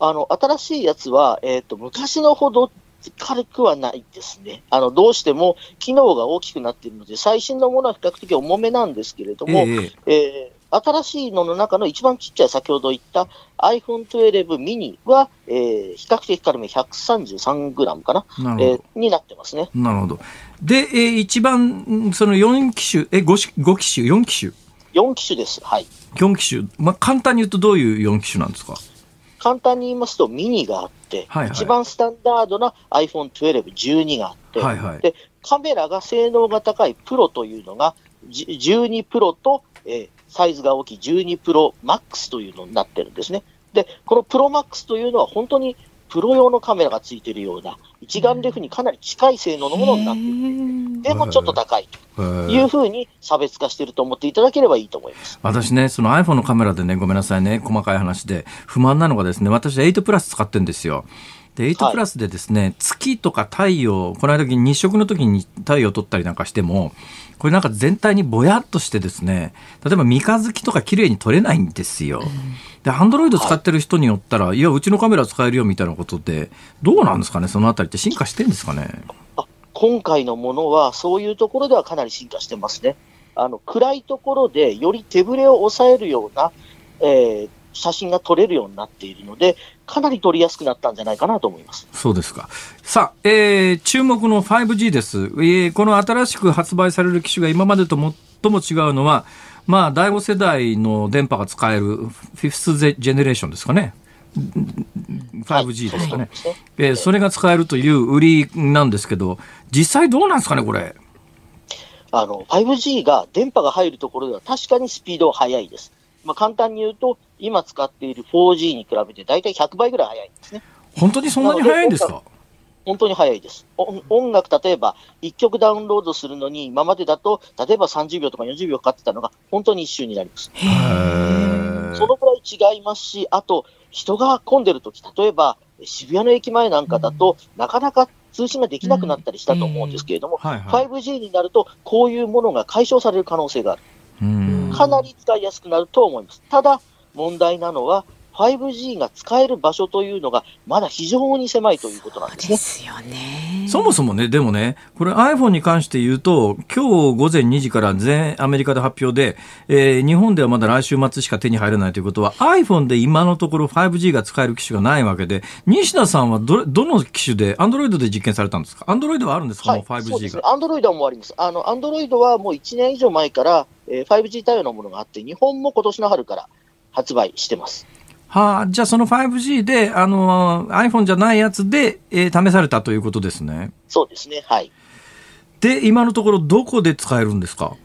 あの新しいやつは、えーと、昔のほど軽くはないですね。あのどうしても機能が大きくなっているので、最新のものは比較的重めなんですけれども、えー、えー、新しいのの中の一番ちっちゃい、先ほど言った iPhone12 mini は、えー、比較的軽め133グラムかな、なえー、になってますね。なるほど。で、えー、一番、その4機種、え 5, 5機種、4機種 ?4 機種です。はい。4機種。まあ、簡単に言うとどういう4機種なんですか？簡単に言いますと、ミニがあって、はいはい、一番スタンダードな iPhone12、12があって、はいはい、でカメラが性能が高いプロというのが、12プロと、えー、サイズが大きい12プロマックスというのになってるんですね。で、このプロマックスというのは本当にプロ用のカメラがついているような、一眼レフにかなり近い性能のものになっている。でもちょっと高いというふうに差別化していると思っていただければいいと思います。私ね、その iPhone のカメラでね、ごめんなさいね、細かい話で、不満なのがですね、私8プラス使ってるんですよ。で、8プラスでですね、はい、月とか太陽、この間日食の時に太陽を撮ったりなんかしても、これなんか全体にぼやっとしてですね、例えば三日月とか綺麗に撮れないんですよ。で、アンドロイド使ってる人によったら、はい、いや、うちのカメラ使えるよみたいなことで、どうなんですかね、そのあたりって進化してるんですかね？あ今回のものは、そういうところではかなり進化してますね。あの暗いところでより手ぶれを抑えるような、えー、写真が撮れるようになっているので、かなり撮りやすくなったんじゃないかなと思います。そうですか。さあ、えー、注目の 5G です。えー、この新しく発売される機種が今までと最も違うのは、まあ、第5世代の電波が使えるフィフスジェネレーションですかね。5G ですかね、はい、えー、それが使えるという売りなんですけど、実際どうなんですかね、これ。あの 5G が電波が入るところでは確かにスピードは速いです。まあ、簡単に言うと、今使っている 4G に比べて大体100倍ぐらい速いんですね。本当にそんなに速いんですか？本当に速いです。音楽、例えば1曲ダウンロードするのに、今までだと、例えば30秒とか40秒かかってたのが、本当に一瞬になります。そのくらい違いますし、あと、人が混んでるとき、例えば渋谷の駅前なんかだと、うん、なかなか通信ができなくなったりしたと思うんですけれども、はいはい、5G になると、こういうものが解消される可能性がある。かなり使いやすくなると思います。ただ、問題なのは、5G が使える場所というのが、まだ非常に狭いということなんですね。ですよね。そもそもね、でもね、これ iPhone に関して言うと、今日午前2時から全アメリカで発表で、えー、日本ではまだ来週末しか手に入らないということは、iPhone で今のところ 5G が使える機種がないわけで、西田さんはど、どの機種で、Android で実験されたんですか ?Android はあるんですか、はい、もう 5G が。Android はもうあります。あの、Android はもう1年以上前から、えー、5G 対応のものがあって、日本も今年の春から発売してます。はあ、じゃあその 5G で、あの、iPhone じゃないやつで、えー、試されたということですね。そうですね、はい。で、今のところどこで使えるんですか？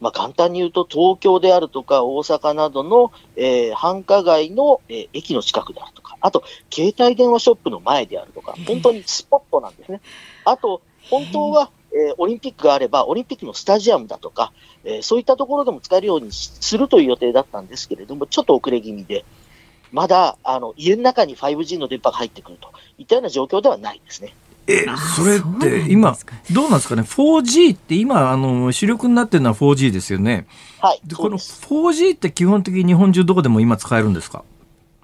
まあ、簡単に言うと、東京であるとか大阪などの、えー、繁華街の、えー、駅の近くであるとか、あと、携帯電話ショップの前であるとか、本当にスポットなんですね。あと、本当は、えー、オリンピックがあれば、オリンピックのスタジアムだとか、えー、そういったところでも使えるようにするという予定だったんですけれども、ちょっと遅れ気味で、まだあの家の中に 5G の電波が入ってくるといったような状況ではないですね。え、それって今、どうなんですかね、4G って今、あの主力になってるのは 4G ですよね。はい。で、この 4G って基本的に日本中どこでも今使えるんですか？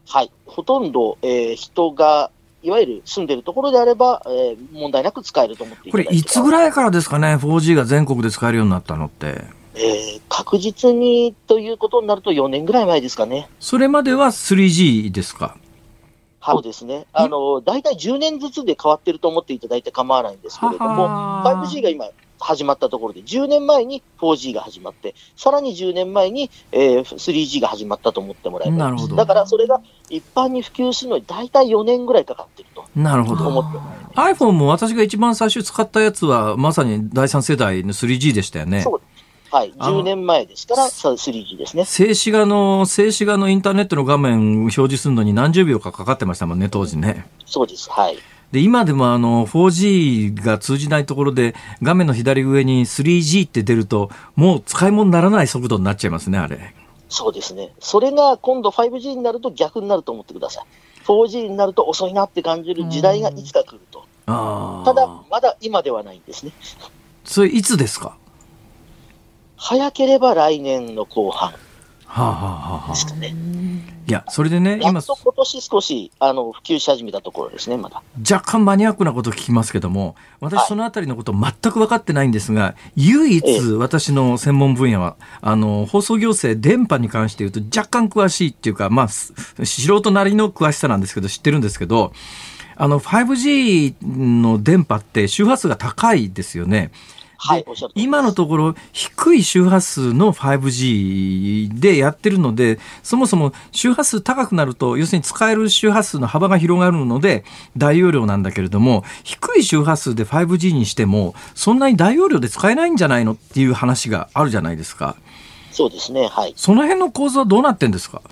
はい。ほとんど、えー、人が、いわゆる住んでるところであれば、えー、問題なく使えると思っていこれ、いつぐらいからですかね、4G が全国で使えるようになったのって。えー、確実にということになると4年ぐらい前ですかね。それまでは 3G ですか？そうですね。あの、大体10年ずつで変わってると思っていただいて構わないんですけれども、5G が今始まったところで、10年前に 4G が始まって、さらに10年前に、えー、3G が始まったと思ってもらえばいい。だからそれが一般に普及するのに大体4年ぐらいかかってると。なるほど。思ってもらえ iPhone も私が一番最初使ったやつは、まさに第3世代の 3G でしたよね。そうはい、10年前ですから、3G ですね。静止画の、静止画のインターネットの画面表示するのに何十秒かかかってましたもんね、当時ね。そうです。はい。で、今でもあの、4G が通じないところで、画面の左上に 3G って出ると、もう使い物にならない速度になっちゃいますね、あれ。そうですね。それが今度 5G になると逆になると思ってください。4G になると遅いなって感じる時代がいつか来ると。ただ、まだ今ではないんですね。それいつですか？早ければ来年の後半。はあはあはあ、ですかね。いや、それでね、今。今年少し、あの、普及し始めたところですね、まだ。若干マニアックなこと聞きますけども、私そのあたりのこと全く分かってないんですが、唯一私の専門分野は、あの、放送行政、電波に関して言うと若干詳しいっていうか、まあ、素人なりの詳しさなんですけど、知ってるんですけど、あの、5G の電波って周波数が高いですよね。はい、今のところ低い周波数の 5G でやってるので、そもそも周波数高くなると、要するに使える周波数の幅が広がるので大容量なんだけれども、低い周波数で 5G にしても、そんなに大容量で使えないんじゃないのっていう話があるじゃないですか。そうですね、はい。その辺の構造はどうなってんですか？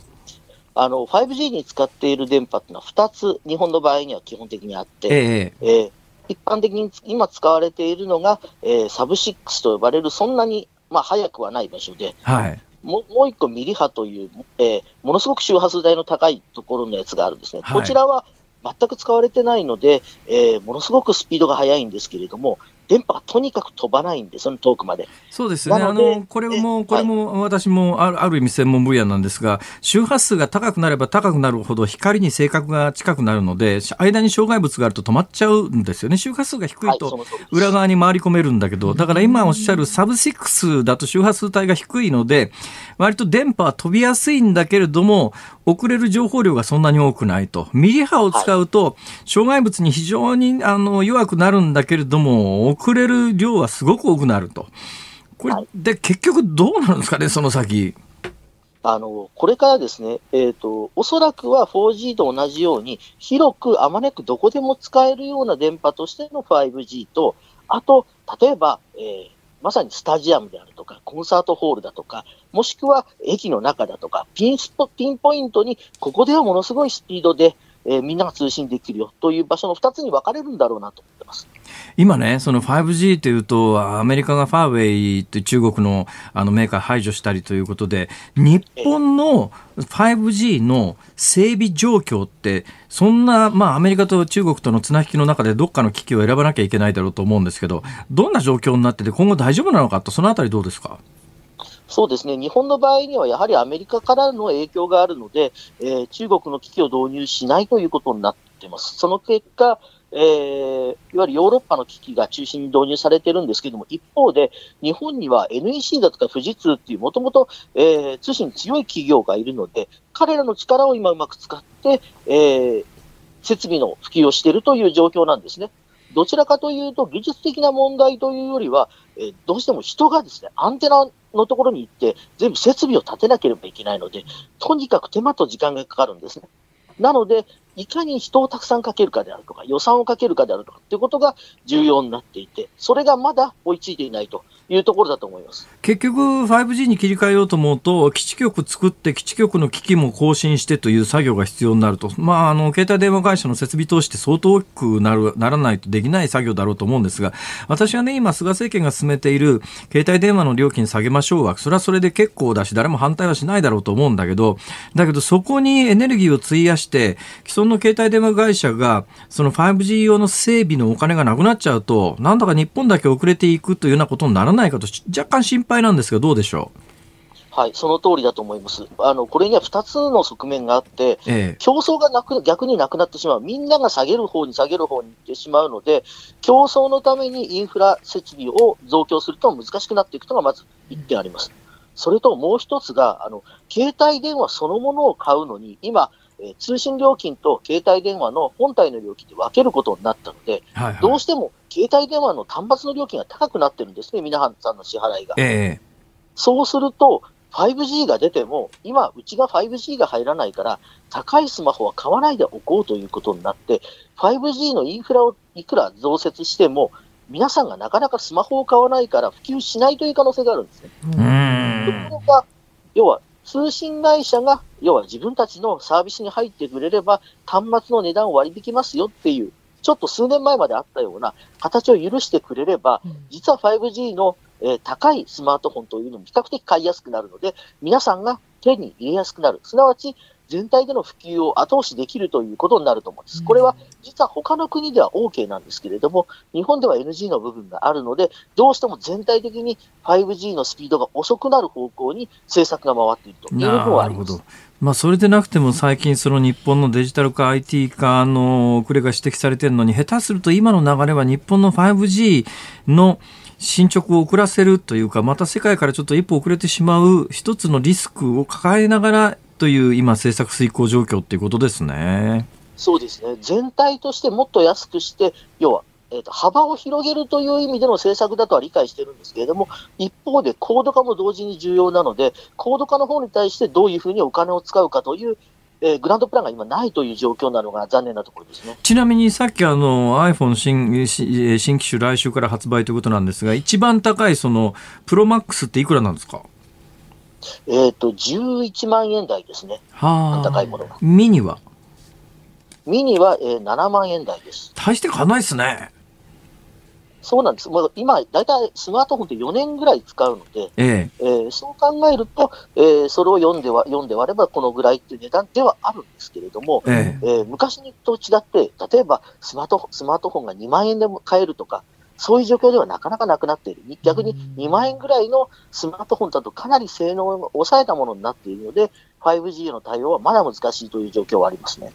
あの、5G に使っている電波っていうのは2つ、日本の場合には基本的にあって、えええー一般的に今使われているのが、えー、サブ6と呼ばれる、そんなに、まあ、速くはない場所で、はい、ももう一個ミリ波という、えー、ものすごく周波数帯の高いところのやつがあるんですね。はい、こちらは全く使われてないので、えー、ものすごくスピードが速いんですけれども、電波がとにかく飛ばないんです、その遠くまで。そうですね。あの、これも、これも私もあるある意味専門分野なんですが、周波数が高くなれば高くなるほど光に性格が近くなるので、間に障害物があると止まっちゃうんですよね。周波数が低いと裏側に回り込めるんだけど、だから今おっしゃるサブ6だと周波数帯が低いので、割と電波は飛びやすいんだけれども、送れる情報量がそんなに多くないと。ミリ波を使うと、障害物に非常にあの弱くなるんだけれども、送れる量はすごく多くなると。これ、で、結局どうなるんですかね、その先。あの、これからですね、えっ、ー、と、おそらくは 4G と同じように、広くあまねくどこでも使えるような電波としての 5G と、あと、例えば、えー、まさにスタジアムであるとか、コンサートホールだとか、もしくは駅の中だとか、ピンスポピンポイントに、ここではものすごいスピードで、えー、みんなが通信できるよという場所の2つに分かれるんだろうなと思ってます。今ね、その 5G というと、アメリカがファーウェイという中国のあのメーカー排除したりということで、日本の 5G の整備状況って、そんな、まあ、アメリカと中国との綱引きの中でどっかの機器を選ばなきゃいけないだろうと思うんですけど、どんな状況になってて、今後大丈夫なのかと、そのあたりどうですか？そうですね、日本の場合にはやはりアメリカからの影響があるので、えー、中国の機器を導入しないということになってます。その結果、えー、いわゆるヨーロッパの機器が中心に導入されてるんですけども、一方で、日本には NEC だとか富士通っていう、もともと通信強い企業がいるので、彼らの力を今うまく使って、えー、設備の普及をしているという状況なんですね。どちらかというと、技術的な問題というよりは、えー、どうしても人がですね、アンテナのところに行って、全部設備を立てなければいけないので、とにかく手間と時間がかかるんですね。なので、いかに人をたくさんかけるかであるとか、予算をかけるかであるとかっていうことが重要になっていて、それがまだ追いついていないというところだと思います。結局、5G に切り替えようと思うと、基地局作って、基地局の機器も更新してという作業が必要になると、まあ、あの携帯電話会社の設備投資って相当大きくなるならないとできない作業だろうと思うんですが、私はね、今、菅政権が進めている携帯電話の料金下げましょうは、それはそれで結構だし、誰も反対はしないだろうと思うんだけど、だけど、そこにエネルギーを費やして、既存の携帯電話会社が、その 5G 用の整備のお金がなくなっちゃうと、なんだか日本だけ遅れていくというようなことにならないかと、若干心配なんですが、どうでしょう？はい、その通りだと思います。あの、これには2つの側面があって、ええ、競争がなく、逆になくなってしまう。みんなが下げる方に下げる方に行ってしまうので、競争のためにインフラ設備を増強すると難しくなっていくのがまず1点あります。それともう一つが、あの、携帯電話そのものを買うのに、今、え通信料金と携帯電話の本体の料金で分けることになったので、はいはい、どうしても携帯電話の端末の料金が高くなってるんですね、皆さんの支払いが。えそうすると、5G が出ても、今、うちが 5G が入らないから、高いスマホは買わないでおこうということになって、5G のインフラをいくら増設しても、皆さんがなかなかスマホを買わないから普及しないという可能性があるんですね。ところが、要は通信会社が、要は自分たちのサービスに入ってくれれば、端末の値段を割り引きますよっていう、ちょっと数年前まであったような形を許してくれれば、実は 5G の、えー、高いスマートフォンというのも比較的買いやすくなるので、皆さんが手に入れやすくなる。すなわち、全体での普及を後押しできるということになると思うんです。これは実は他の国では OK なんですけれども、日本では NG の部分があるので、どうしても全体的に 5G のスピードが遅くなる方向に政策が回っているという部分はあります。まあ、それでなくても最近その日本のデジタル化 IT 化の遅れが指摘されてるのに下手すると今の流れは日本の 5G の進捗を遅らせるというかまた世界からちょっと一歩遅れてしまう一つのリスクを抱えながらという今、政策遂行状況っていうことですね。そうですね。全体としてもっと安くして、要は、えーと、幅を広げるという意味での政策だとは理解してるんですけれども、一方で高度化も同時に重要なので、高度化の方に対してどういうふうにお金を使うかというえー、グランドプランが今ないという状況なのが残念なところですねちなみにさっきあの iPhone 新新機種来週から発売ということなんですが一番高いそのプロマックスっていくらなんですか？えっ、ー、と、11万円台ですね。はあ。高いものが。ミニは？ミニは、えー、7万円台です。大して変わないですね。そうなんです。もう今、大体スマートフォンって4年ぐらい使うので、えええー、そう考えると、えー、それを読んでは読んで割ればこのぐらいっていう値段ではあるんですけれども、えええー、昔と違って、例えばスマートスマートフォンが2万円でも買えるとか、そういう状況ではなかなかなくなっている。逆に2万円ぐらいのスマートフォンだとかなり性能を抑えたものになっているので、5G の対応はまだ難しいという状況はありますね。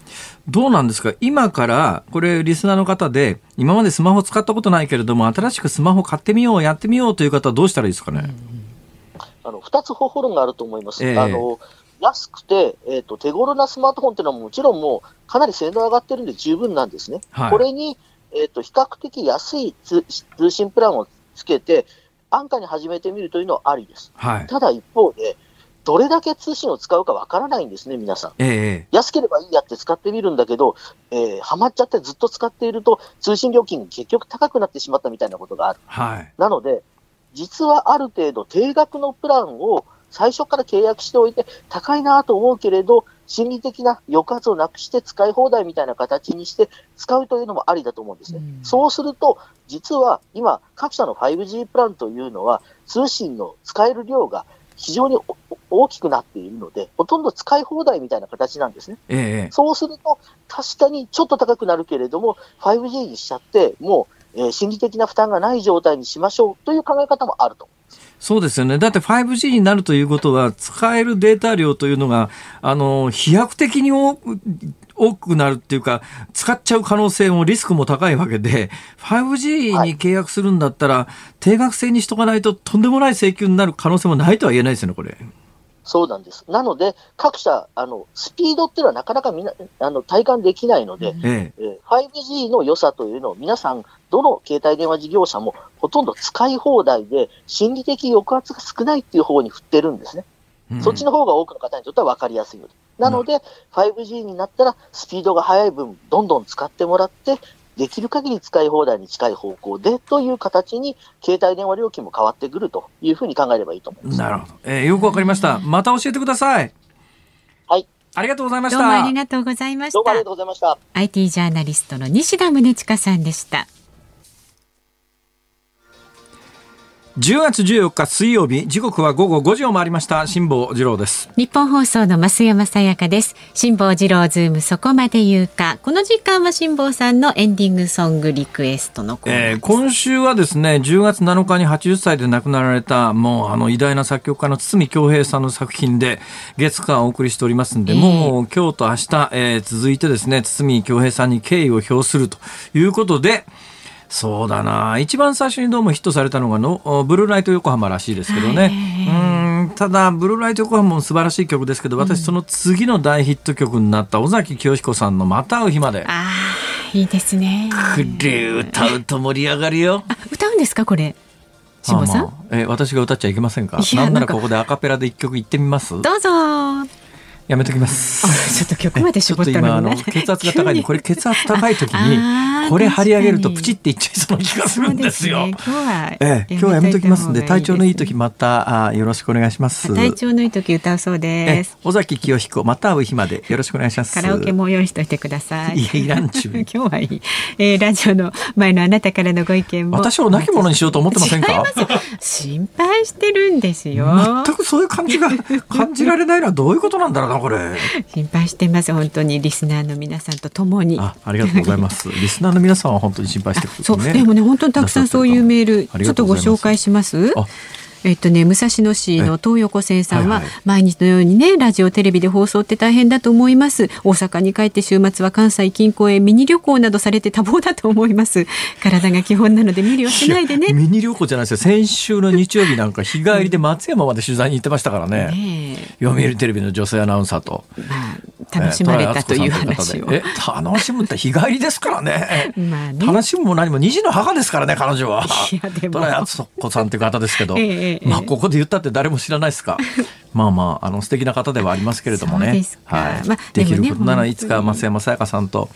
どうなんですか？今から、これリスナーの方で、今までスマホ使ったことないけれども、新しくスマホ買ってみよう、やってみようという方はどうしたらいいですかね？あの、二つ方法論があると思います。えー、あの、安くて、えっ、ー、と、手頃なスマートフォンっていうのはもちろんもうかなり性能上がってるんで十分なんですね。はい、これに、えっ、ー、と、比較的安い通信プランをつけて、安価に始めてみるというのはありです。はい、ただ一方で、どれだけ通信を使うかわからないんですね、皆さん。ええ、安ければいいやって使ってみるんだけど、えー、はまっちゃってずっと使っていると、通信料金が結局高くなってしまったみたいなことがある。はい、なので、実はある程度定額のプランを最初から契約しておいて、高いなと思うけれど、心理的な抑圧をなくして使い放題みたいな形にして使うというのもありだと思うんですね。うん、そうすると、実は今、各社の 5G プランというのは、通信の使える量が非常に大きくなっているので、ほとんど使い放題みたいな形なんですね。ええ、そうすると、確かにちょっと高くなるけれども、5G にしちゃって、もう、えー、心理的な負担がない状態にしましょうという考え方もあると。そうですよね。だって 5G になるということは、使えるデータ量というのが、あの、飛躍的に多く、多くなるっていうか、使っちゃう可能性もリスクも高いわけで、5G に契約するんだったら、はい、定額制にしとかないととんでもない請求になる可能性もないとは言えないですよね、これ。そうなんです。なので、各社、あの、スピードっていうのはなかなかみな、あの、体感できないので、ええ 5G の良さというのを皆さん、どの携帯電話事業者もほとんど使い放題で、心理的抑圧が少ないっていう方に振ってるんですね。うん、そっちの方が多くの方にとっては分かりやすいので。なので、うん、5G になったら、スピードが速い分、どんどん使ってもらって、できる限り使い放題に近い方向でという形に、携帯電話料金も変わってくるというふうに考えればいいと思います。なるほど。えー、よくわかりました。また教えてください。はい。ありがとうございました。どうもありがとうございました。どうもありがとうございました。IT ジャーナリストの西田宗近さんでした。10月14日水曜日時刻は午後5時を回りました。辛坊治郎です。ニッポン放送の増山さやかです。辛坊治郎ズームそこまで言うか。この時間は辛坊さんのエンディングソングリクエストのコーナー、えー、今週はですね10月7日に80歳で亡くなられたもうあの偉大な作曲家の筒美京平さんの作品で月間お送りしておりますんで、えー、もう今日と明日、えー、続いてですね筒美京平さんに敬意を表するということでそうだな。一番最初にどうもヒットされたのがのブルーライト横浜らしいですけどね、うんただブルーライト横浜も素晴らしい曲ですけど私その次の大ヒット曲になった尾崎清彦さんの「また会う日まで」あいいですね。これ歌うと盛り上がるよ。歌うんですかこれ？さん、え私が歌っちゃいけませんかなんならここでアカペラで一曲言ってみます？どうぞやめときます。ちょっと曲まで絞ったのに、血圧が高いで、これ血圧高い時に、これ張り上げるとプチっていっちゃいそうな気がするんですよ。すね、今日は、ええ、今日はやめときますんで、体調のいい時またあよろしくお願いします。体調のいい時歌うそうです。尾崎清彦、また会う日までよろしくお願いします。カラオケも用意しておいてください。いらんちゅう。今日はいい。えー、ラジオの前のあなたからのご意見も。私を亡き者にしようと思ってませんか？心配してるんですよ。全くそういう感じが感じられないのはどういうことなんだろうな、これ。心配してます。本当にリスナーの皆さんとともに。あありがとうございます。リスナーの皆えっとね、武蔵野市の東横線さんは、毎日のようにね、ラジオ、テレビで放送って大変だと思います。大阪に帰って週末は関西近郊へミニ旅行などされて多忙だと思います。体が基本なので無理をしないでね。ミニ旅行じゃないですよ。先週の日曜日なんか日帰りで松山まで取材に行ってましたからね。ね読売テレビの女性アナウンサーと。まあ、楽しまれたという話を。え、楽しむって日帰りですからね。まあね楽しむも何も二児の母ですからね、彼女は。いや、でも。トラヤツコさんっていう方ですけど。ええまあ、ここで言ったって誰も知らないですか。まあまあ、あの素敵な方ではありますけれどもね。はい。まあ、できることならいつか松山さやかさんと。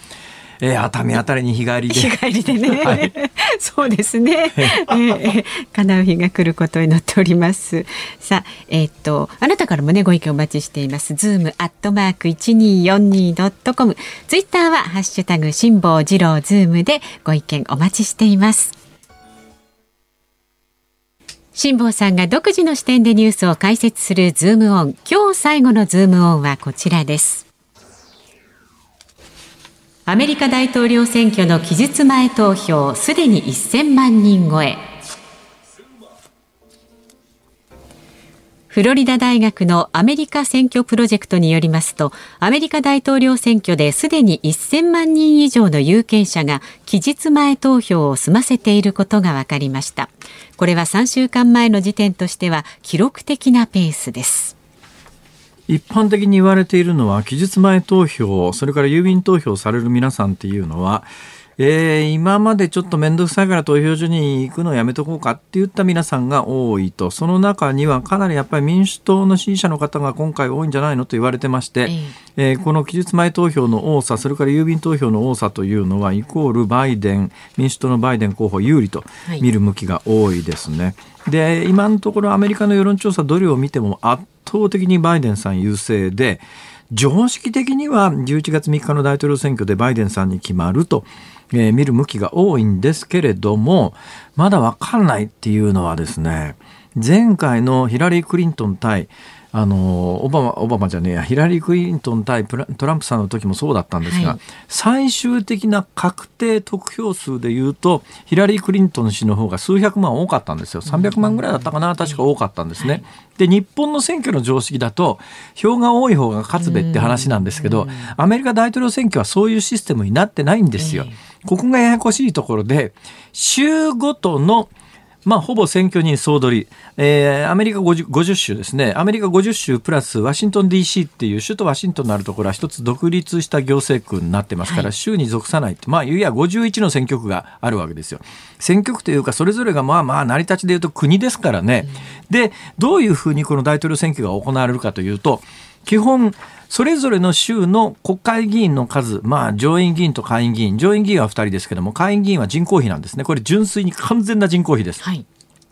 えー、熱海あたりに日帰りで。日帰りでね。はい、そうですね。えー、叶う日が来ることを祈っております。さあ、えー、っと、あなたからもね、ご意見お待ちしています。ズームアットマーク一二四二ドットコム。ツイッターはハッシュタグ辛坊治郎ズームでご意見お待ちしています。辛坊さんが独自の視点でニュースを解説するズームオン。今日最後のズームオンはこちらです。アメリカ大統領選挙の期日前投票、すでに1000万人超え。フロリダ大学のアメリカ選挙プロジェクトによりますと、アメリカ大統領選挙ですでに1000万人以上の有権者が期日前投票を済ませていることが分かりました。これは3週間前の時点としては記録的なペースです。一般的に言われているのは期日前投票それから郵便投票される皆さんっていうのはえー、今までちょっと面倒くさいから投票所に行くのをやめとこうかって言った皆さんが多いと。その中にはかなりやっぱり民主党の支持者の方が今回多いんじゃないのと言われてまして、えー、この期日前投票の多さそれから郵便投票の多さというのはイコールバイデン民主党のバイデン候補有利と見る向きが多いですね。はい、で今のところアメリカの世論調査どれを見ても圧倒的にバイデンさん優勢で常識的には11月3日の大統領選挙でバイデンさんに決まるとえー、見る向きが多いんですけれども、まだわかんないっていうのはですね、前回のヒラリー・クリントン対あのオバマオバマじゃねえやヒラリー・クリントン対トランプさんの時もそうだったんですが、はい、最終的な確定得票数でいうとヒラリー・クリントン氏の方が数百万多かったんですよ。300万ぐらいだったかな確か多かったんですね。はい、で日本の選挙の常識だと票が多い方が勝つべって話なんですけどアメリカ大統領選挙はそういうシステムになってないんですよ。ここがややこしいところで州ごとのまあ、ほぼ選挙人総取り、えー、アメリカ 50, 50州ですね、アメリカ50州プラスワシントン DC っていう首都ワシントンのあるところは一つ独立した行政区になってますから、はい、州に属さないって、まあ、いや51の選挙区があるわけですよ。選挙区というか、それぞれがまあまあ成り立ちでいうと国ですからね。うん、で、どういうふうにこの大統領選挙が行われるかというと、基本、それぞれの州の国会議員の数、まあ、上院議員と下院議員、上院議員は2人ですけども、下院議員は人口比なんですね。これ純粋に完全な人口比です。はい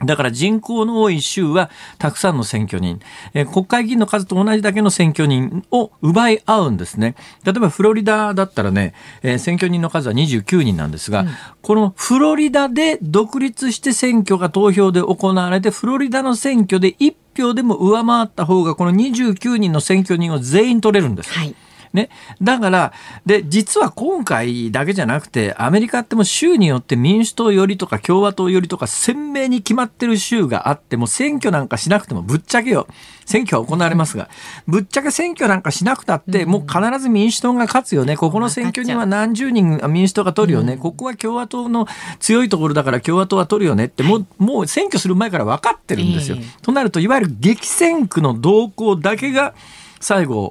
だから人口の多い州はたくさんの選挙人、えー、国会議員の数と同じだけの選挙人を奪い合うんですね。例えばフロリダだったらね、えー、選挙人の数は29人なんですが、うん、このフロリダで独立して選挙が投票で行われて、フロリダの選挙で1票でも上回った方が、この29人の選挙人を全員取れるんです。はいね。だから、で、実は今回だけじゃなくて、アメリカっても州によって民主党寄りとか共和党寄りとか鮮明に決まってる州があっても、選挙なんかしなくてもぶっちゃけよ。選挙は行われますが、ぶっちゃけ選挙なんかしなくたって、もう必ず民主党が勝つよね。ここの選挙には何十人民主党が取るよね。ここは共和党の強いところだから共和党は取るよねって、もう、もう選挙する前から分かってるんですよ。となると、いわゆる激戦区の動向だけが、最後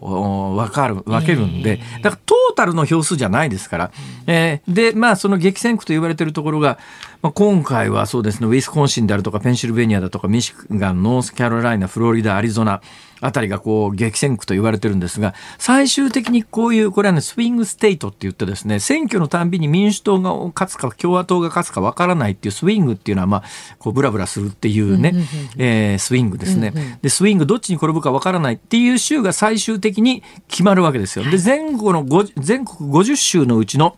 分かる分けるんで、だからトータルの票数じゃないですから、えー、でまあその激戦区と言われているところが、まあ、今回はそうですねウィスコンシンであるとかペンシルベニアだとかミシガンノースカロライナフロリダアリゾナあたりがこう激戦区と言われてるんですが、最終的にこういう、これはね、スイングステイトって言ってですね、選挙のたんびに民主党が勝つか共和党が勝つかわからないっていうスイングっていうのは、まあ、こうブラブラするっていうね、えー、スイングですね。で、スイングどっちに転ぶかわからないっていう州が最終的に決まるわけですよ。で、全国の全国50州のうちの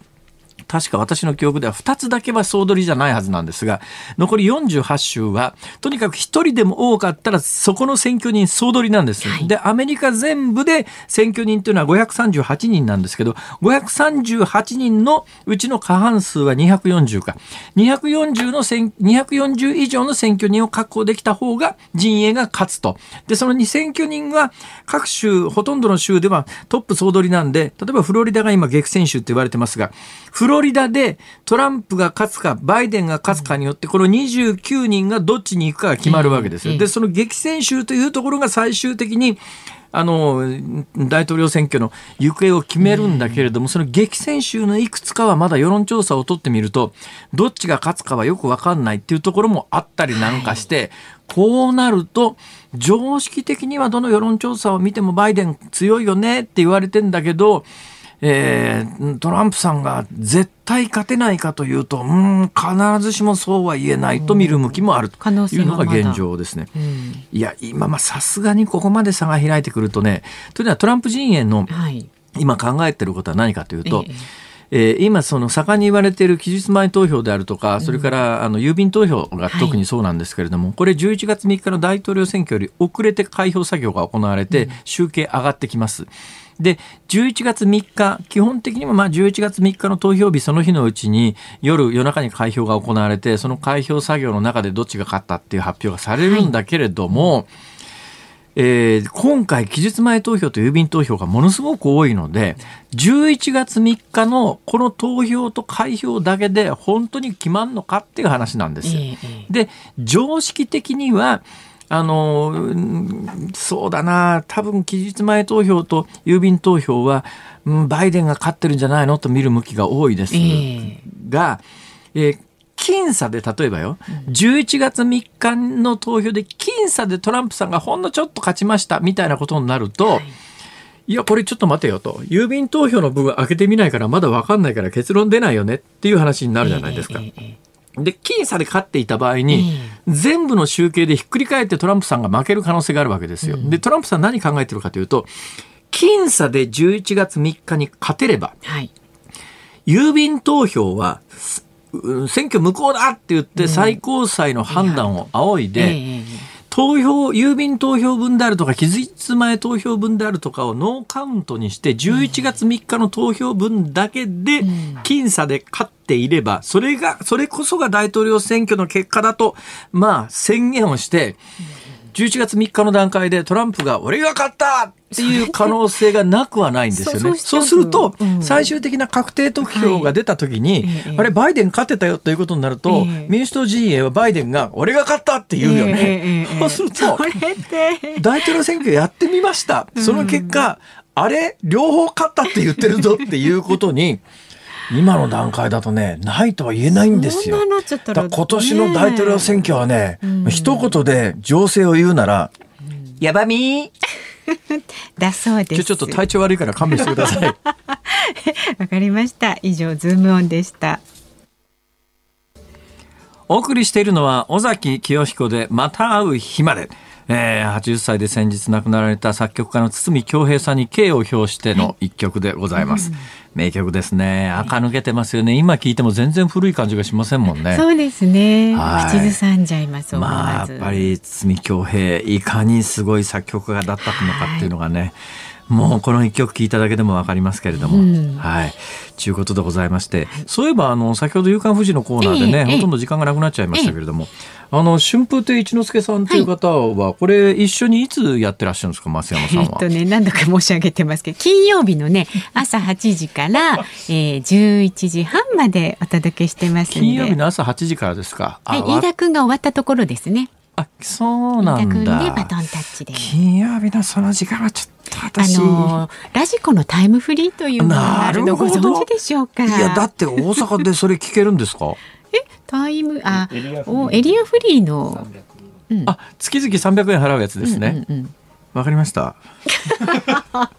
確か私の記憶では2つだけは総取りじゃないはずなんですが、残り48州は、とにかく1人でも多かったら、そこの選挙人総取りなんです。はい、で、アメリカ全部で選挙人というのは538人なんですけど、538人のうちの過半数は240か。240の選、240以上の選挙人を確保できた方が陣営が勝つと。で、その2選挙人は各州、ほとんどの州ではトップ総取りなんで、例えばフロリダが今激戦州って言われてますが、フロリダでトランプが勝つか、バイデンが勝つかによって、この29人がどっちに行くかが決まるわけですよ。で、その激戦州というところが最終的に、あの大統領選挙の行方を決めるんだけれども、その激戦州のいくつかはまだ世論調査を取ってみると、どっちが勝つかはよく分かんないっていうところもあったりなんかして、こうなると、常識的にはどの世論調査を見てもバイデン強いよねって言われてんだけど、えー、トランプさんが絶対勝てないかというと、うん、必ずしもそうは言えないと見る向きもあるというのが現状ですね。いや、今、まさすがにここまで差が開いてくるとね、というのはトランプ陣営の今考えてることは何かというと、はいえー、今、その盛んに言われている期日前投票であるとか、それからあの郵便投票が特にそうなんですけれども、はい、これ11月3日の大統領選挙より遅れて開票作業が行われて、集計上がってきます。で、11月3日、基本的にもまあ11月3日の投票日その日のうちに夜、夜中に開票が行われて、その開票作業の中でどっちが勝ったっていう発表がされるんだけれども、はいえー、今回、期日前投票と郵便投票がものすごく多いので、11月3日のこの投票と開票だけで本当に決まるのかっていう話なんです。で、常識的には、あの、そうだな、多分期日前投票と郵便投票は、うん、バイデンが勝ってるんじゃないのと見る向きが多いです。が、え。ー、えー僅差で例えばよ、11月3日の投票で僅差でトランプさんがほんのちょっと勝ちましたみたいなことになると、はい、いや、これちょっと待てよと。郵便投票の部分開けてみないからまだわかんないから結論出ないよねっていう話になるじゃないですか。えーえーで、僅差で勝っていた場合に、全部の集計でひっくり返ってトランプさんが負ける可能性があるわけですよ。で、トランプさん何考えてるかというと、僅差で11月3日に勝てれば、はい、郵便投票は、選挙無効だって言って最高裁の判断を仰いで、投票、郵便投票分であるとか、期日前投票分であるとかをノーカウントにして、11月3日の投票分だけで、僅差で勝っていれば、それが、それこそが大統領選挙の結果だと、まあ、宣言をして、11月3日の段階でトランプが俺が勝ったっていう可能性がなくはないんですよね。そうすると、最終的な確定得票が出た時に、あれ、バイデン勝ってたよということになると、民主党陣営はバイデンが俺が勝ったって言うよね。そうすると、大統領選挙やってみました。その結果、あれ、両方勝ったって言ってるぞっていうことに、今の段階だとね、ないとは言えないんですよ。だ今年の大統領選挙はね、うん、一言で情勢を言うなら、うん、やばみ だそうです。ちょっと体調悪いから勘弁してください。わかりました。以上、ズームオンでした。お送りしているのは尾崎清彦でまた会う日まで。えー、80歳で先日亡くなられた作曲家の堤恭平さんに敬を表しての一曲でございます。はい、名曲ですね。垢抜けてますよね。今聞いても全然古い感じがしませんもんね。そうですね。はい、口ずさんじゃいますまあ、やっぱり堤恭平、いかにすごい作曲家だったのかっていうのがね。はいもうこの一曲聴いただけでもわかりますけれども、うん、はい。ということでございまして、そういえばあの先ほど夕刊富士のコーナーでね、ええ、ほとんど時間がなくなっちゃいましたけれども、え、あの春風亭一之輔さんという方は、これ一緒にいつやってらっしゃるんですか、増山さんは？えっとね、何度か申し上げてますけど、金曜日のね、朝8時から、えー、11時半までお届けしてます金曜日の朝8時からですか？はい、飯田君が終わったところですね。あ、そうなんだ。バトンタッチで。金曜日のその時間はちょっと私、あのラジコのタイムフリーというのがあるのご存知でしょうか？いやだって大阪でそれ聞けるんですか？えタイムあおエリアフリーの、うん、あ月々三百円払うやつですね。うんうんうんわかりました。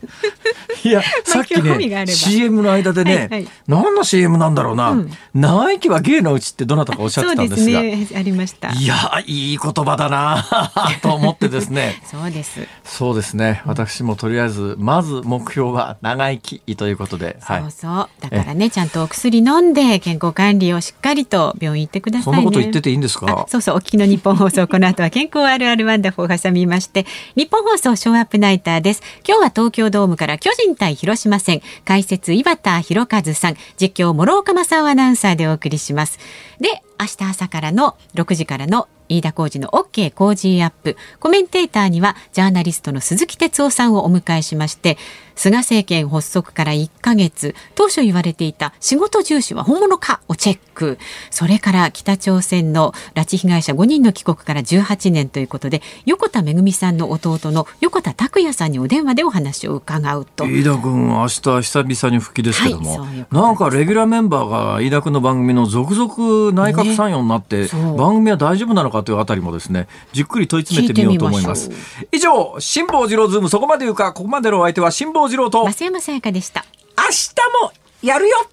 いや、さっきね、CM の間でね、はいはい、何の CM なんだろうな、うん、長生きは芸のうちってどなたかおっしゃってたんですが。ね、ありました。いや、いい言葉だな と思ってですね。そうです。そうですね。私もとりあえず、まず目標は長生きということで。はい、そうそう。だからね、ちゃんとお薬飲んで、健康管理をしっかりと病院行ってください、ね、そんなこと言ってていいんですか？そうそう、お聞きの日本放送、この後は健康あるあるワンダフを挟みまして、日本放送ショーアップナイターです。今日は東京ドームから巨人対広島戦、解説井端博和さん、実況諸岡正アナウンサーでお送りします。で、明日朝からの6時からの飯田浩二の OK 工事アップコメンテーターにはジャーナリストの鈴木哲夫さんをお迎えしまして菅政権発足から1ヶ月当初言われていた仕事重視は本物か？をチェック。それから北朝鮮の拉致被害者5人の帰国から18年ということで横田めぐみさんの弟の横田拓也さんにお電話でお話を伺うと。飯田君明日久々に復帰ですけども、はい、なんかレギュラーメンバーが飯田君の番組の続々内閣参与になって、ね、番組は大丈夫なのかというあたりもですねじっくり問い詰めてみようと思います。以上辛坊治郎ズームそこまで言うか。ここまでのお相手は辛坊治郎と。増山さやかでした。明日もやるよ